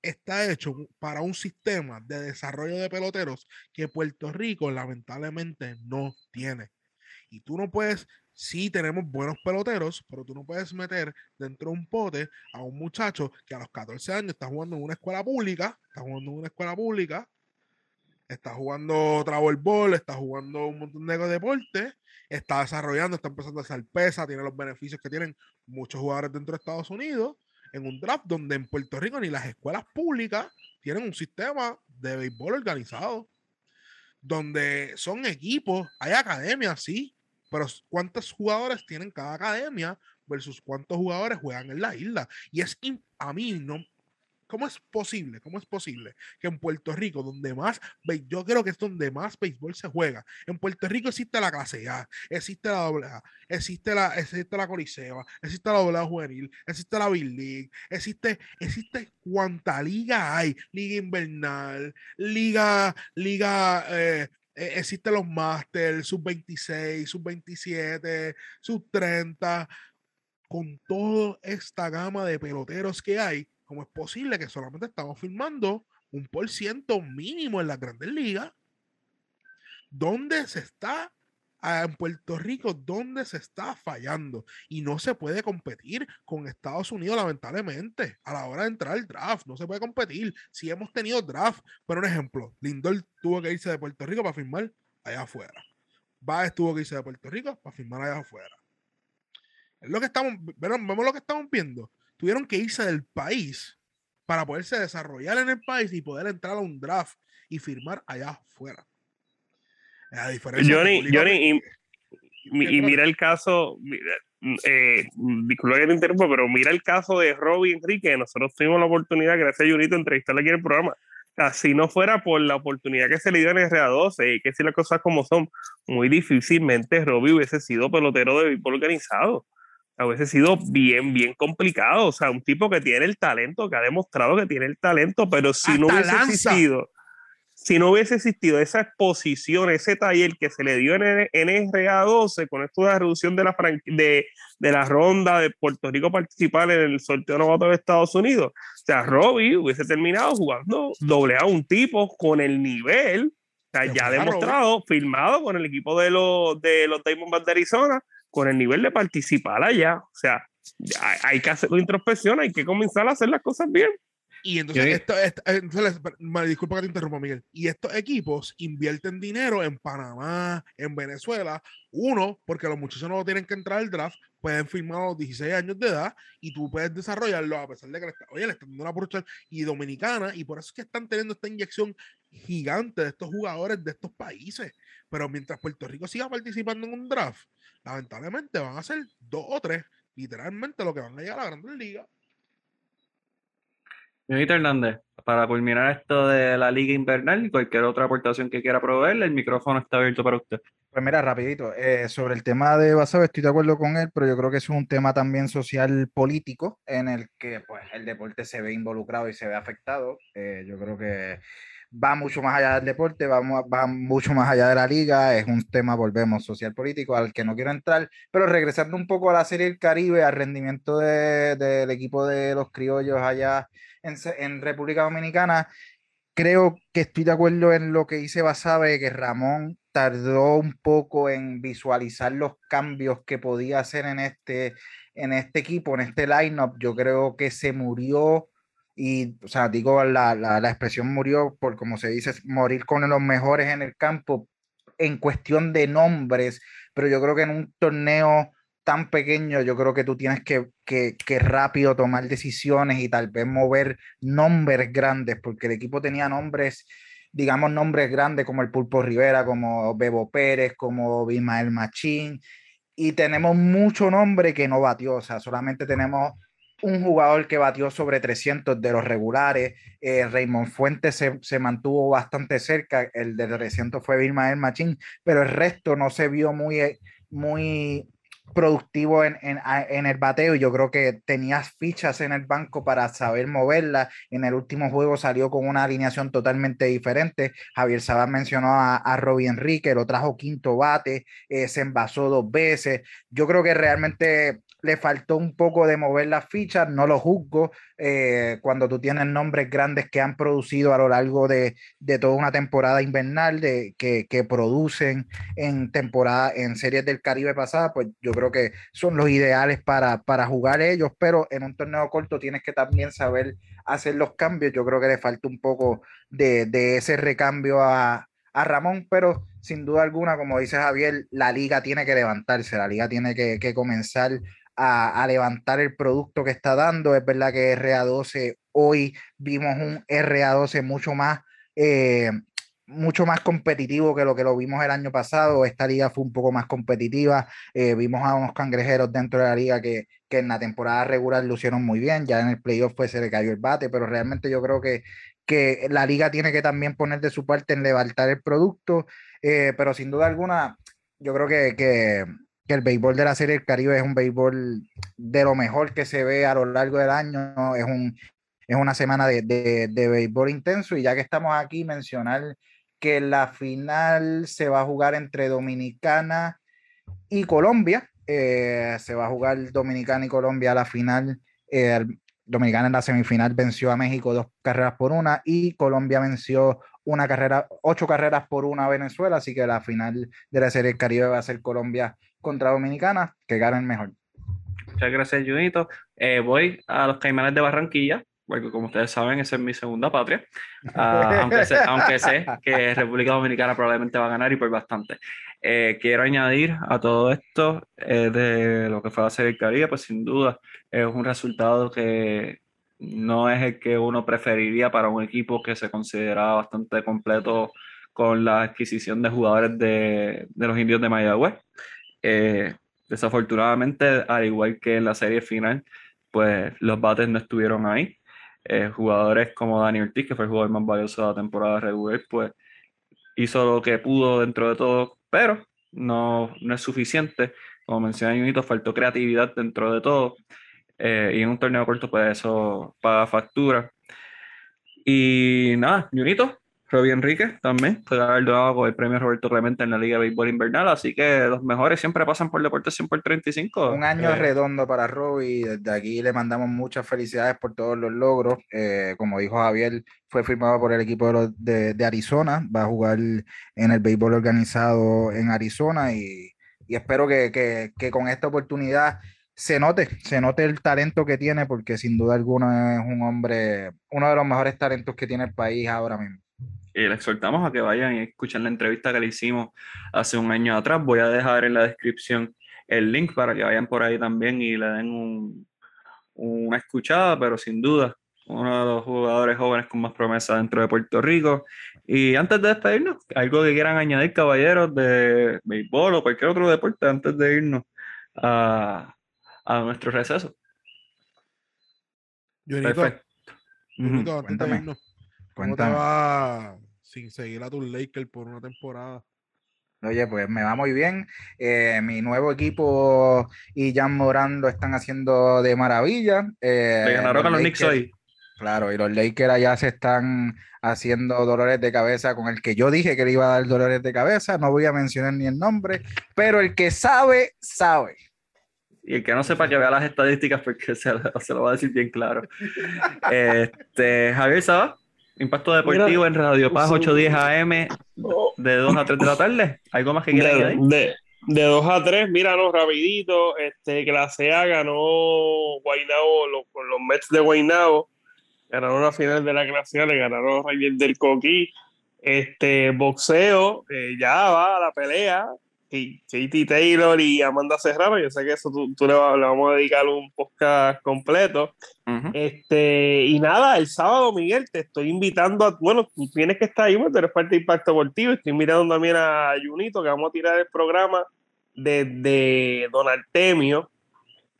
está hecho para un sistema de desarrollo de peloteros que Puerto Rico lamentablemente no tiene. Y tú no puedes, sí tenemos buenos peloteros, pero tú no puedes meter dentro de un pote a un muchacho que a los 14 años está jugando en una escuela pública, está jugando en una escuela pública, está jugando travel ball, está jugando un montón de deportes, está desarrollando, está empezando a hacer pesa, tiene los beneficios que tienen muchos jugadores dentro de Estados Unidos, en un draft donde en Puerto Rico ni las escuelas públicas tienen un sistema de béisbol organizado, donde son equipos, hay academias, sí, pero ¿cuántos jugadores tienen cada academia versus cuántos jugadores juegan en la isla? Y es a mí no. ¿Cómo es posible? ¿Cómo es posible que en Puerto Rico, donde más, yo creo que es donde más béisbol se juega, en Puerto Rico existe la clase A, existe la doble A, existe la, existe la Coliseo, existe la doble A juvenil, existe la Big League, existe, existe cuánta liga hay, liga invernal, liga, liga, eh, eh, existen los Masters, sub 26, sub 27, sub 30, con toda esta gama de peloteros que hay, ¿cómo es posible que solamente estamos firmando un por ciento mínimo en las grandes ligas? ¿Dónde se está en Puerto Rico? ¿Dónde se está fallando? Y no se puede competir con Estados Unidos, lamentablemente, a la hora de entrar al draft. No se puede competir. Si hemos tenido draft, pero un ejemplo, Lindor tuvo que irse de Puerto Rico para firmar allá afuera. Baez tuvo que irse de Puerto Rico para firmar allá afuera. Es lo que estamos, vemos lo que estamos viendo. Tuvieron que irse del país para poderse desarrollar en el país y poder entrar a un draft y firmar allá afuera. A diferencia de Johnny, República Johnny, y, y mira el caso, mira, eh, disculpa que te interrumpa, pero mira el caso de Robbie Enrique. Nosotros tuvimos la oportunidad, gracias a Junito, de entrevistarle aquí en el programa. Si no fuera por la oportunidad que se le dio en el RA12, hay que decir las cosas como son, muy difícilmente Robbie hubiese sido pelotero de béisbol organizado. Hubiese sido bien, bien complicado. O sea, un tipo que tiene el talento, que ha demostrado que tiene el talento, pero si no Hasta hubiese lanza. existido, si no hubiese existido esa exposición, ese taller que se le dio en, el- en RA12 con esto de la reducción de la, de, de la ronda de Puerto Rico participar en el sorteo novato de Estados Unidos, o sea, Robbie hubiese terminado jugando doble A un tipo con el nivel, o sea, ya demostrado, firmado con el equipo de los, de los Diamondbacks de Arizona, con el nivel de participar allá. O sea, hay, hay que hacer introspección, hay que comenzar a hacer las cosas bien. Y entonces, esto, esto- entonces, me disculpa que te interrumpa, Miguel. Y estos equipos invierten dinero en Panamá, en Venezuela. Uno, porque los muchachos no tienen que entrar al draft, pueden firmar a los 16 años de edad y tú puedes desarrollarlo a pesar de que le está, oye, le están dando una oportunidad y dominicana. Y por eso es que están teniendo esta inyección gigante de estos jugadores de estos países. Pero mientras Puerto Rico siga participando en un draft, lamentablemente van a ser dos o tres, literalmente lo que van a llegar a la Grandes Ligas. Señorita Hernández, para culminar esto de la Liga Invernal y cualquier otra aportación que quiera proveerle, el micrófono está abierto para usted. Pues mira, rapidito, eh, sobre el tema de Basabe estoy de acuerdo con él, pero yo creo que es un tema también social político en el que pues el deporte se ve involucrado y se ve afectado. Eh, yo creo que va mucho más allá del deporte, va, va mucho más allá de la liga, es un tema, volvemos, social político al que no quiero entrar, pero regresando un poco a la Serie del Caribe, al rendimiento de- del equipo de los criollos allá en, en República Dominicana, creo que estoy de acuerdo en lo que dice Basabe, que Ramón tardó un poco en visualizar los cambios que podía hacer en este, en este equipo, en este lineup. Yo creo que se murió y, o sea, digo, la, la, la expresión murió por, como se dice, morir con los mejores en el campo en cuestión de nombres, pero yo creo que en un torneo tan pequeño, yo creo que tú tienes que, que, que rápido tomar decisiones y tal vez mover nombres grandes, porque el equipo tenía nombres, digamos, nombres grandes como el Pulpo Rivera, como Bebo Pérez, como Bismael Machín, y tenemos mucho nombre que no batió, o sea, solamente tenemos un jugador que batió sobre 300 de los regulares. Eh, Raymond Fuentes se, se, mantuvo bastante cerca. El de 300 fue Vilma Machín, pero el resto no se vio muy, muy productivo en, en, en, el bateo yo creo que tenías fichas en el banco para saber moverla. En el último juego salió con una alineación totalmente diferente. Javier Sabán mencionó a, a Robbie Enrique, lo trajo quinto bate, eh, se envasó dos veces. Yo creo que realmente le faltó un poco de mover las fichas, no lo juzgo, eh, cuando tú tienes nombres grandes que han producido a lo largo de, de toda una temporada invernal, de, que, que, producen en temporada, en series del Caribe pasada, pues yo creo que son los ideales para, para jugar ellos, pero en un torneo corto tienes que también saber hacer los cambios, yo creo que le falta un poco de, de ese recambio a, a Ramón, pero sin duda alguna, como dice Javier, la liga tiene que levantarse, la liga tiene que, que comenzar a, levantar el producto que está dando. Es verdad que RA12, hoy vimos un RA12 mucho más, eh, mucho más competitivo que lo que lo vimos el año pasado. Esta liga fue un poco más competitiva. Eh, vimos a unos cangrejeros dentro de la liga que, que en la temporada regular lucieron muy bien. Ya en el playoff pues se le cayó el bate, pero realmente yo creo que, que la liga tiene que también poner de su parte en levantar el producto. Eh, pero sin duda alguna, yo creo que que el béisbol de la Serie del Caribe es un béisbol de lo mejor que se ve a lo largo del año, es, un, es una semana de, de, de béisbol intenso y ya que estamos aquí, mencionar que la final se va a jugar entre Dominicana y Colombia, eh, se va a jugar Dominicana y Colombia a la final, eh, Dominicana en la semifinal venció a México dos carreras por una y Colombia venció una carrera, ocho carreras por una a Venezuela, así que la final de la Serie del Caribe va a ser Colombia contra Dominicana, que ganen mejor. Muchas gracias, Junito. Eh, voy a los Caimanes de Barranquilla, porque como ustedes saben, esa es mi segunda patria, uh, aunque, sé, aunque, sé, que República Dominicana probablemente va a ganar y por bastante. Eh, quiero añadir a todo esto eh, de lo que fue a ser el Caribe, pues sin duda es un resultado que no es el que uno preferiría para un equipo que se consideraba bastante completo con la adquisición de jugadores de, de los indios de Mayagüez. Eh, desafortunadamente, al igual que en la serie final, pues los bates no estuvieron ahí. Eh, jugadores como Dani Ortiz, que fue el jugador más valioso de la temporada regular, pues hizo lo que pudo dentro de todo, pero no, no es suficiente. Como mencioné Junito, faltó creatividad dentro de todo. Eh, y en un torneo corto, pues eso paga factura. Y nada, Junito, Robbie Enrique también fue galardonado con el premio Roberto Clemente en la Liga de Béisbol Invernal, así que los mejores siempre pasan por Deportes 100 por 35. Un año eh, redondo para Robbie, desde aquí le mandamos muchas felicidades por todos los logros. Eh, como dijo Javier, fue firmado por el equipo de, los, de, de, Arizona, va a jugar en el béisbol organizado en Arizona y, y espero que, que, que con esta oportunidad se note, se note el talento que tiene, porque sin duda alguna es un hombre, uno de los mejores talentos que tiene el país ahora mismo y le exhortamos a que vayan y escuchen la entrevista que le hicimos hace un año atrás. Voy a dejar en la descripción el link para que vayan por ahí también y le den un, una escuchada, pero sin duda, uno de los jugadores jóvenes con más promesa dentro de Puerto Rico. Y antes de despedirnos, algo que quieran añadir, caballeros, de béisbol o cualquier otro deporte, antes de irnos a, a nuestro receso. Perfecto. Antes de irnos, ¿Cómo te va sin seguir a tus Lakers por una temporada? Oye, pues me va muy bien. Eh, mi nuevo equipo y Jan Morando están haciendo de maravilla. Eh, ganaron los, los Knicks hoy. Claro, y los Lakers allá se están haciendo dolores de cabeza con el que yo dije que le iba a dar dolores de cabeza. No voy a mencionar ni el nombre, pero el que sabe, sabe. Y el que no sepa que vea las estadísticas porque se, se lo va a decir bien claro. este, Javier Saba. Impacto Deportivo en Radio Paz 810 AM de 2 a 3 de la tarde. ¿Algo más que quieras de, de, de, 2 a 3, mira, no, rapidito, este, clase A ganó Guaynabo los, los Mets de Guaynabo, ganaron la final de la clase A, le ganaron los Reyes del Coquí. Este, boxeo, eh, ya va a la pelea, y Katie Taylor y Amanda Serrano, yo sé que eso tú, tú le, va, le, vamos a dedicar un podcast completo. Uh -huh. este, y nada, el sábado, Miguel, te estoy invitando a, bueno, tú tienes que estar ahí, porque eres parte de Impacto Deportivo, estoy invitando también a Junito, que vamos a tirar el programa de, de Don Artemio,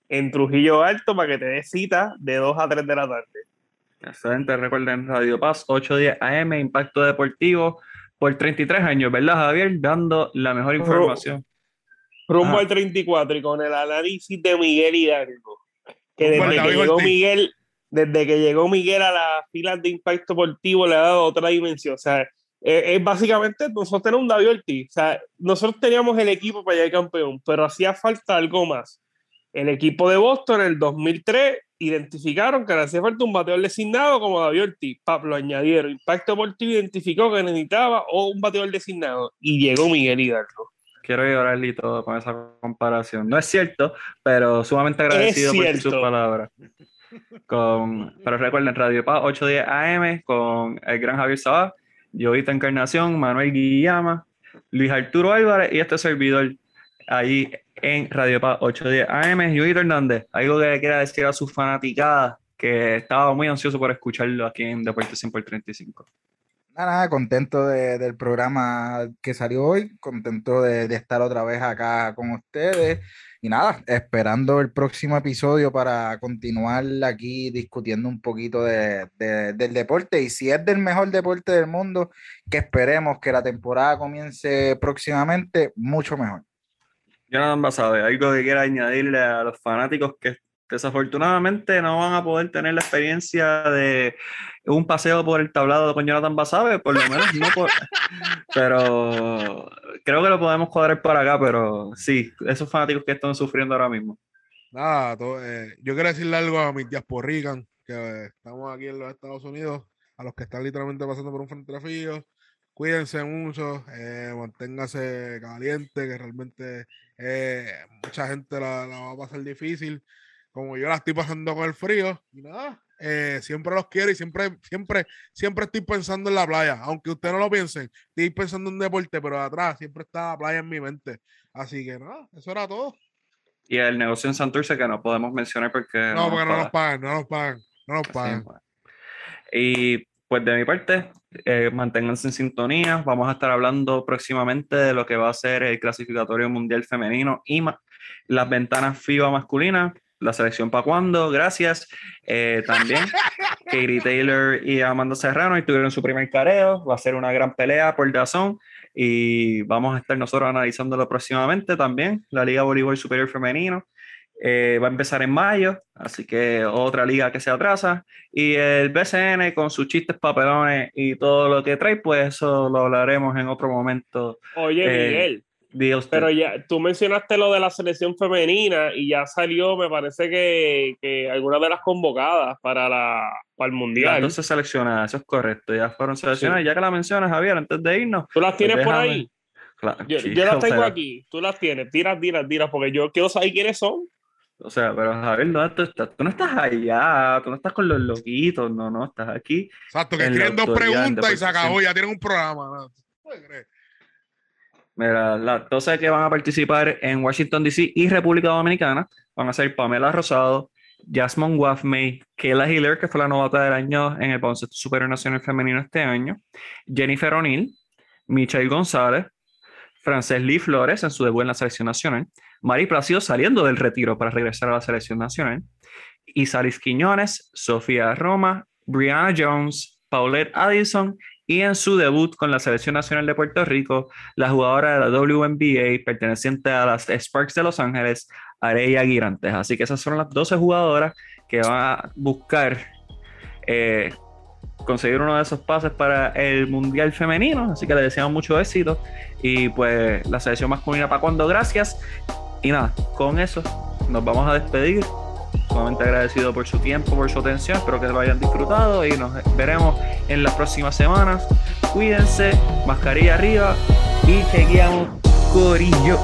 en Trujillo Alto para que te des cita de 2 a 3 de la tarde. Excelente, recuerden Radio Paz, 810 AM, Impacto Deportivo, por 33 años, ¿verdad, Javier? Dando la mejor información. Rumbo al 34 y con el análisis de Miguel Hidalgo. Que desde que llegó Miguel, desde que llegó Miguel a las filas de Impacto Deportivo le ha dado otra dimensión. O sea, es, básicamente nosotros tenemos un David Ortiz. O sea, nosotros teníamos el equipo para llegar campeón, pero hacía falta algo más. El equipo de Boston en el 2003 identificaron que le hacía falta un bateador designado como David Ortiz. Pablo añadieron. Impacto Deportivo identificó que necesitaba o un bateador designado y llegó Miguel Hidalgo. Quiero llorar y todo con esa comparación. No es cierto, pero sumamente agradecido por sus palabras. Con, pero recuerden, Radio Paz 810 AM con el gran Javier Sabá, Jovita Encarnación, Manuel Guillama, Luis Arturo Álvarez y este servidor ahí en Radio Paz 810 AM. Jovita Hernández, algo que quiera decir a sus fanaticadas que estaba muy ansioso por escucharlo aquí en Deportes 100 por 35. Nada, contento del programa que salió hoy, contento de, estar otra vez acá con ustedes y nada, esperando el próximo episodio para continuar aquí discutiendo un poquito del deporte y si es del mejor deporte del mundo, que esperemos que la temporada comience próximamente, mucho mejor. Jonathan sabe algo que quiera añadirle a los fanáticos que desafortunadamente no van a poder tener la experiencia de un paseo por el tablado con Jonathan Basabe, por lo menos no por... pero creo que lo podemos cuadrar por acá, pero sí, esos fanáticos que están sufriendo ahora mismo. Nada, eh, yo quiero decirle algo a mis diasporrican, que eh, estamos aquí en los Estados Unidos, a los que están literalmente pasando por un frente frío, cuídense mucho, eh, manténgase caliente, que realmente mucha gente la, la va a pasar difícil como yo la estoy pasando con el frío, y nada, eh, siempre los quiero y siempre, siempre, siempre estoy pensando en la playa. Aunque usted no lo piensen, estoy pensando en deporte, pero de atrás siempre está la playa en mi mente. Así que nada, eso era todo. Y el negocio en Santurce que no podemos mencionar porque. No, porque no nos pagan, no nos pagan, no nos pagan. Y pues de mi parte, eh, manténganse en sintonía. Vamos a estar hablando próximamente de lo que va a ser el clasificatorio mundial femenino y las ventanas FIBA masculinas la selección para cuando, gracias. Eh, también Katie Taylor y Amanda Serrano tuvieron su primer careo, va a ser una gran pelea por Dazón y vamos a estar nosotros analizándolo próximamente también, la Liga Voleibol Superior Femenino. Eh, va a empezar en mayo, así que otra liga que se atrasa. Y el BCN con sus chistes papelones y todo lo que trae, pues eso lo hablaremos en otro momento. Oye, eh, Miguel, pero ya, tú mencionaste lo de la selección femenina y ya salió, me parece que, que algunas de las convocadas para, la, para el Mundial. Entonces seleccionadas, eso es correcto. Ya fueron seleccionadas. Ya que la mencionas, Javier, antes de irnos. ¿Tú las tienes pues por ahí? yo, las tengo aquí. Tú las tienes. Tira, tira, tira, porque yo quiero saber quiénes son. O sea, pero Javier, ¿dónde tú estás? Tú no estás allá, tú no estás con los loquitos, no, no, estás aquí. Exacto, que escriben dos preguntas y se acabó, ya tienen un programa. ¿no? Mira, las 12 que van a participar en Washington, D.C. y República Dominicana van a ser Pamela Rosado, Jasmine Waffmey, Kayla Hiller, que fue la novata del año en el baloncesto superior nacional femenino este año, Jennifer O'Neill, Michelle González, Frances Lee Flores en su debut en la selección nacional, Mari Placido saliendo del retiro para regresar a la selección nacional, Isalis Quiñones, Sofía Roma, Brianna Jones, Paulette Addison y en su debut con la Selección Nacional de Puerto Rico, la jugadora de la WNBA perteneciente a las Sparks de Los Ángeles, Areya Girantes. Así que esas son las 12 jugadoras que van a buscar eh, conseguir uno de esos pases para el Mundial Femenino. Así que les deseamos mucho éxito. Y pues la selección masculina para cuando, gracias. Y nada, con eso nos vamos a despedir sumamente agradecido por su tiempo, por su atención. Espero que lo hayan disfrutado y nos veremos en las próximas semanas. Cuídense, mascarilla arriba y chequeamos Corillo.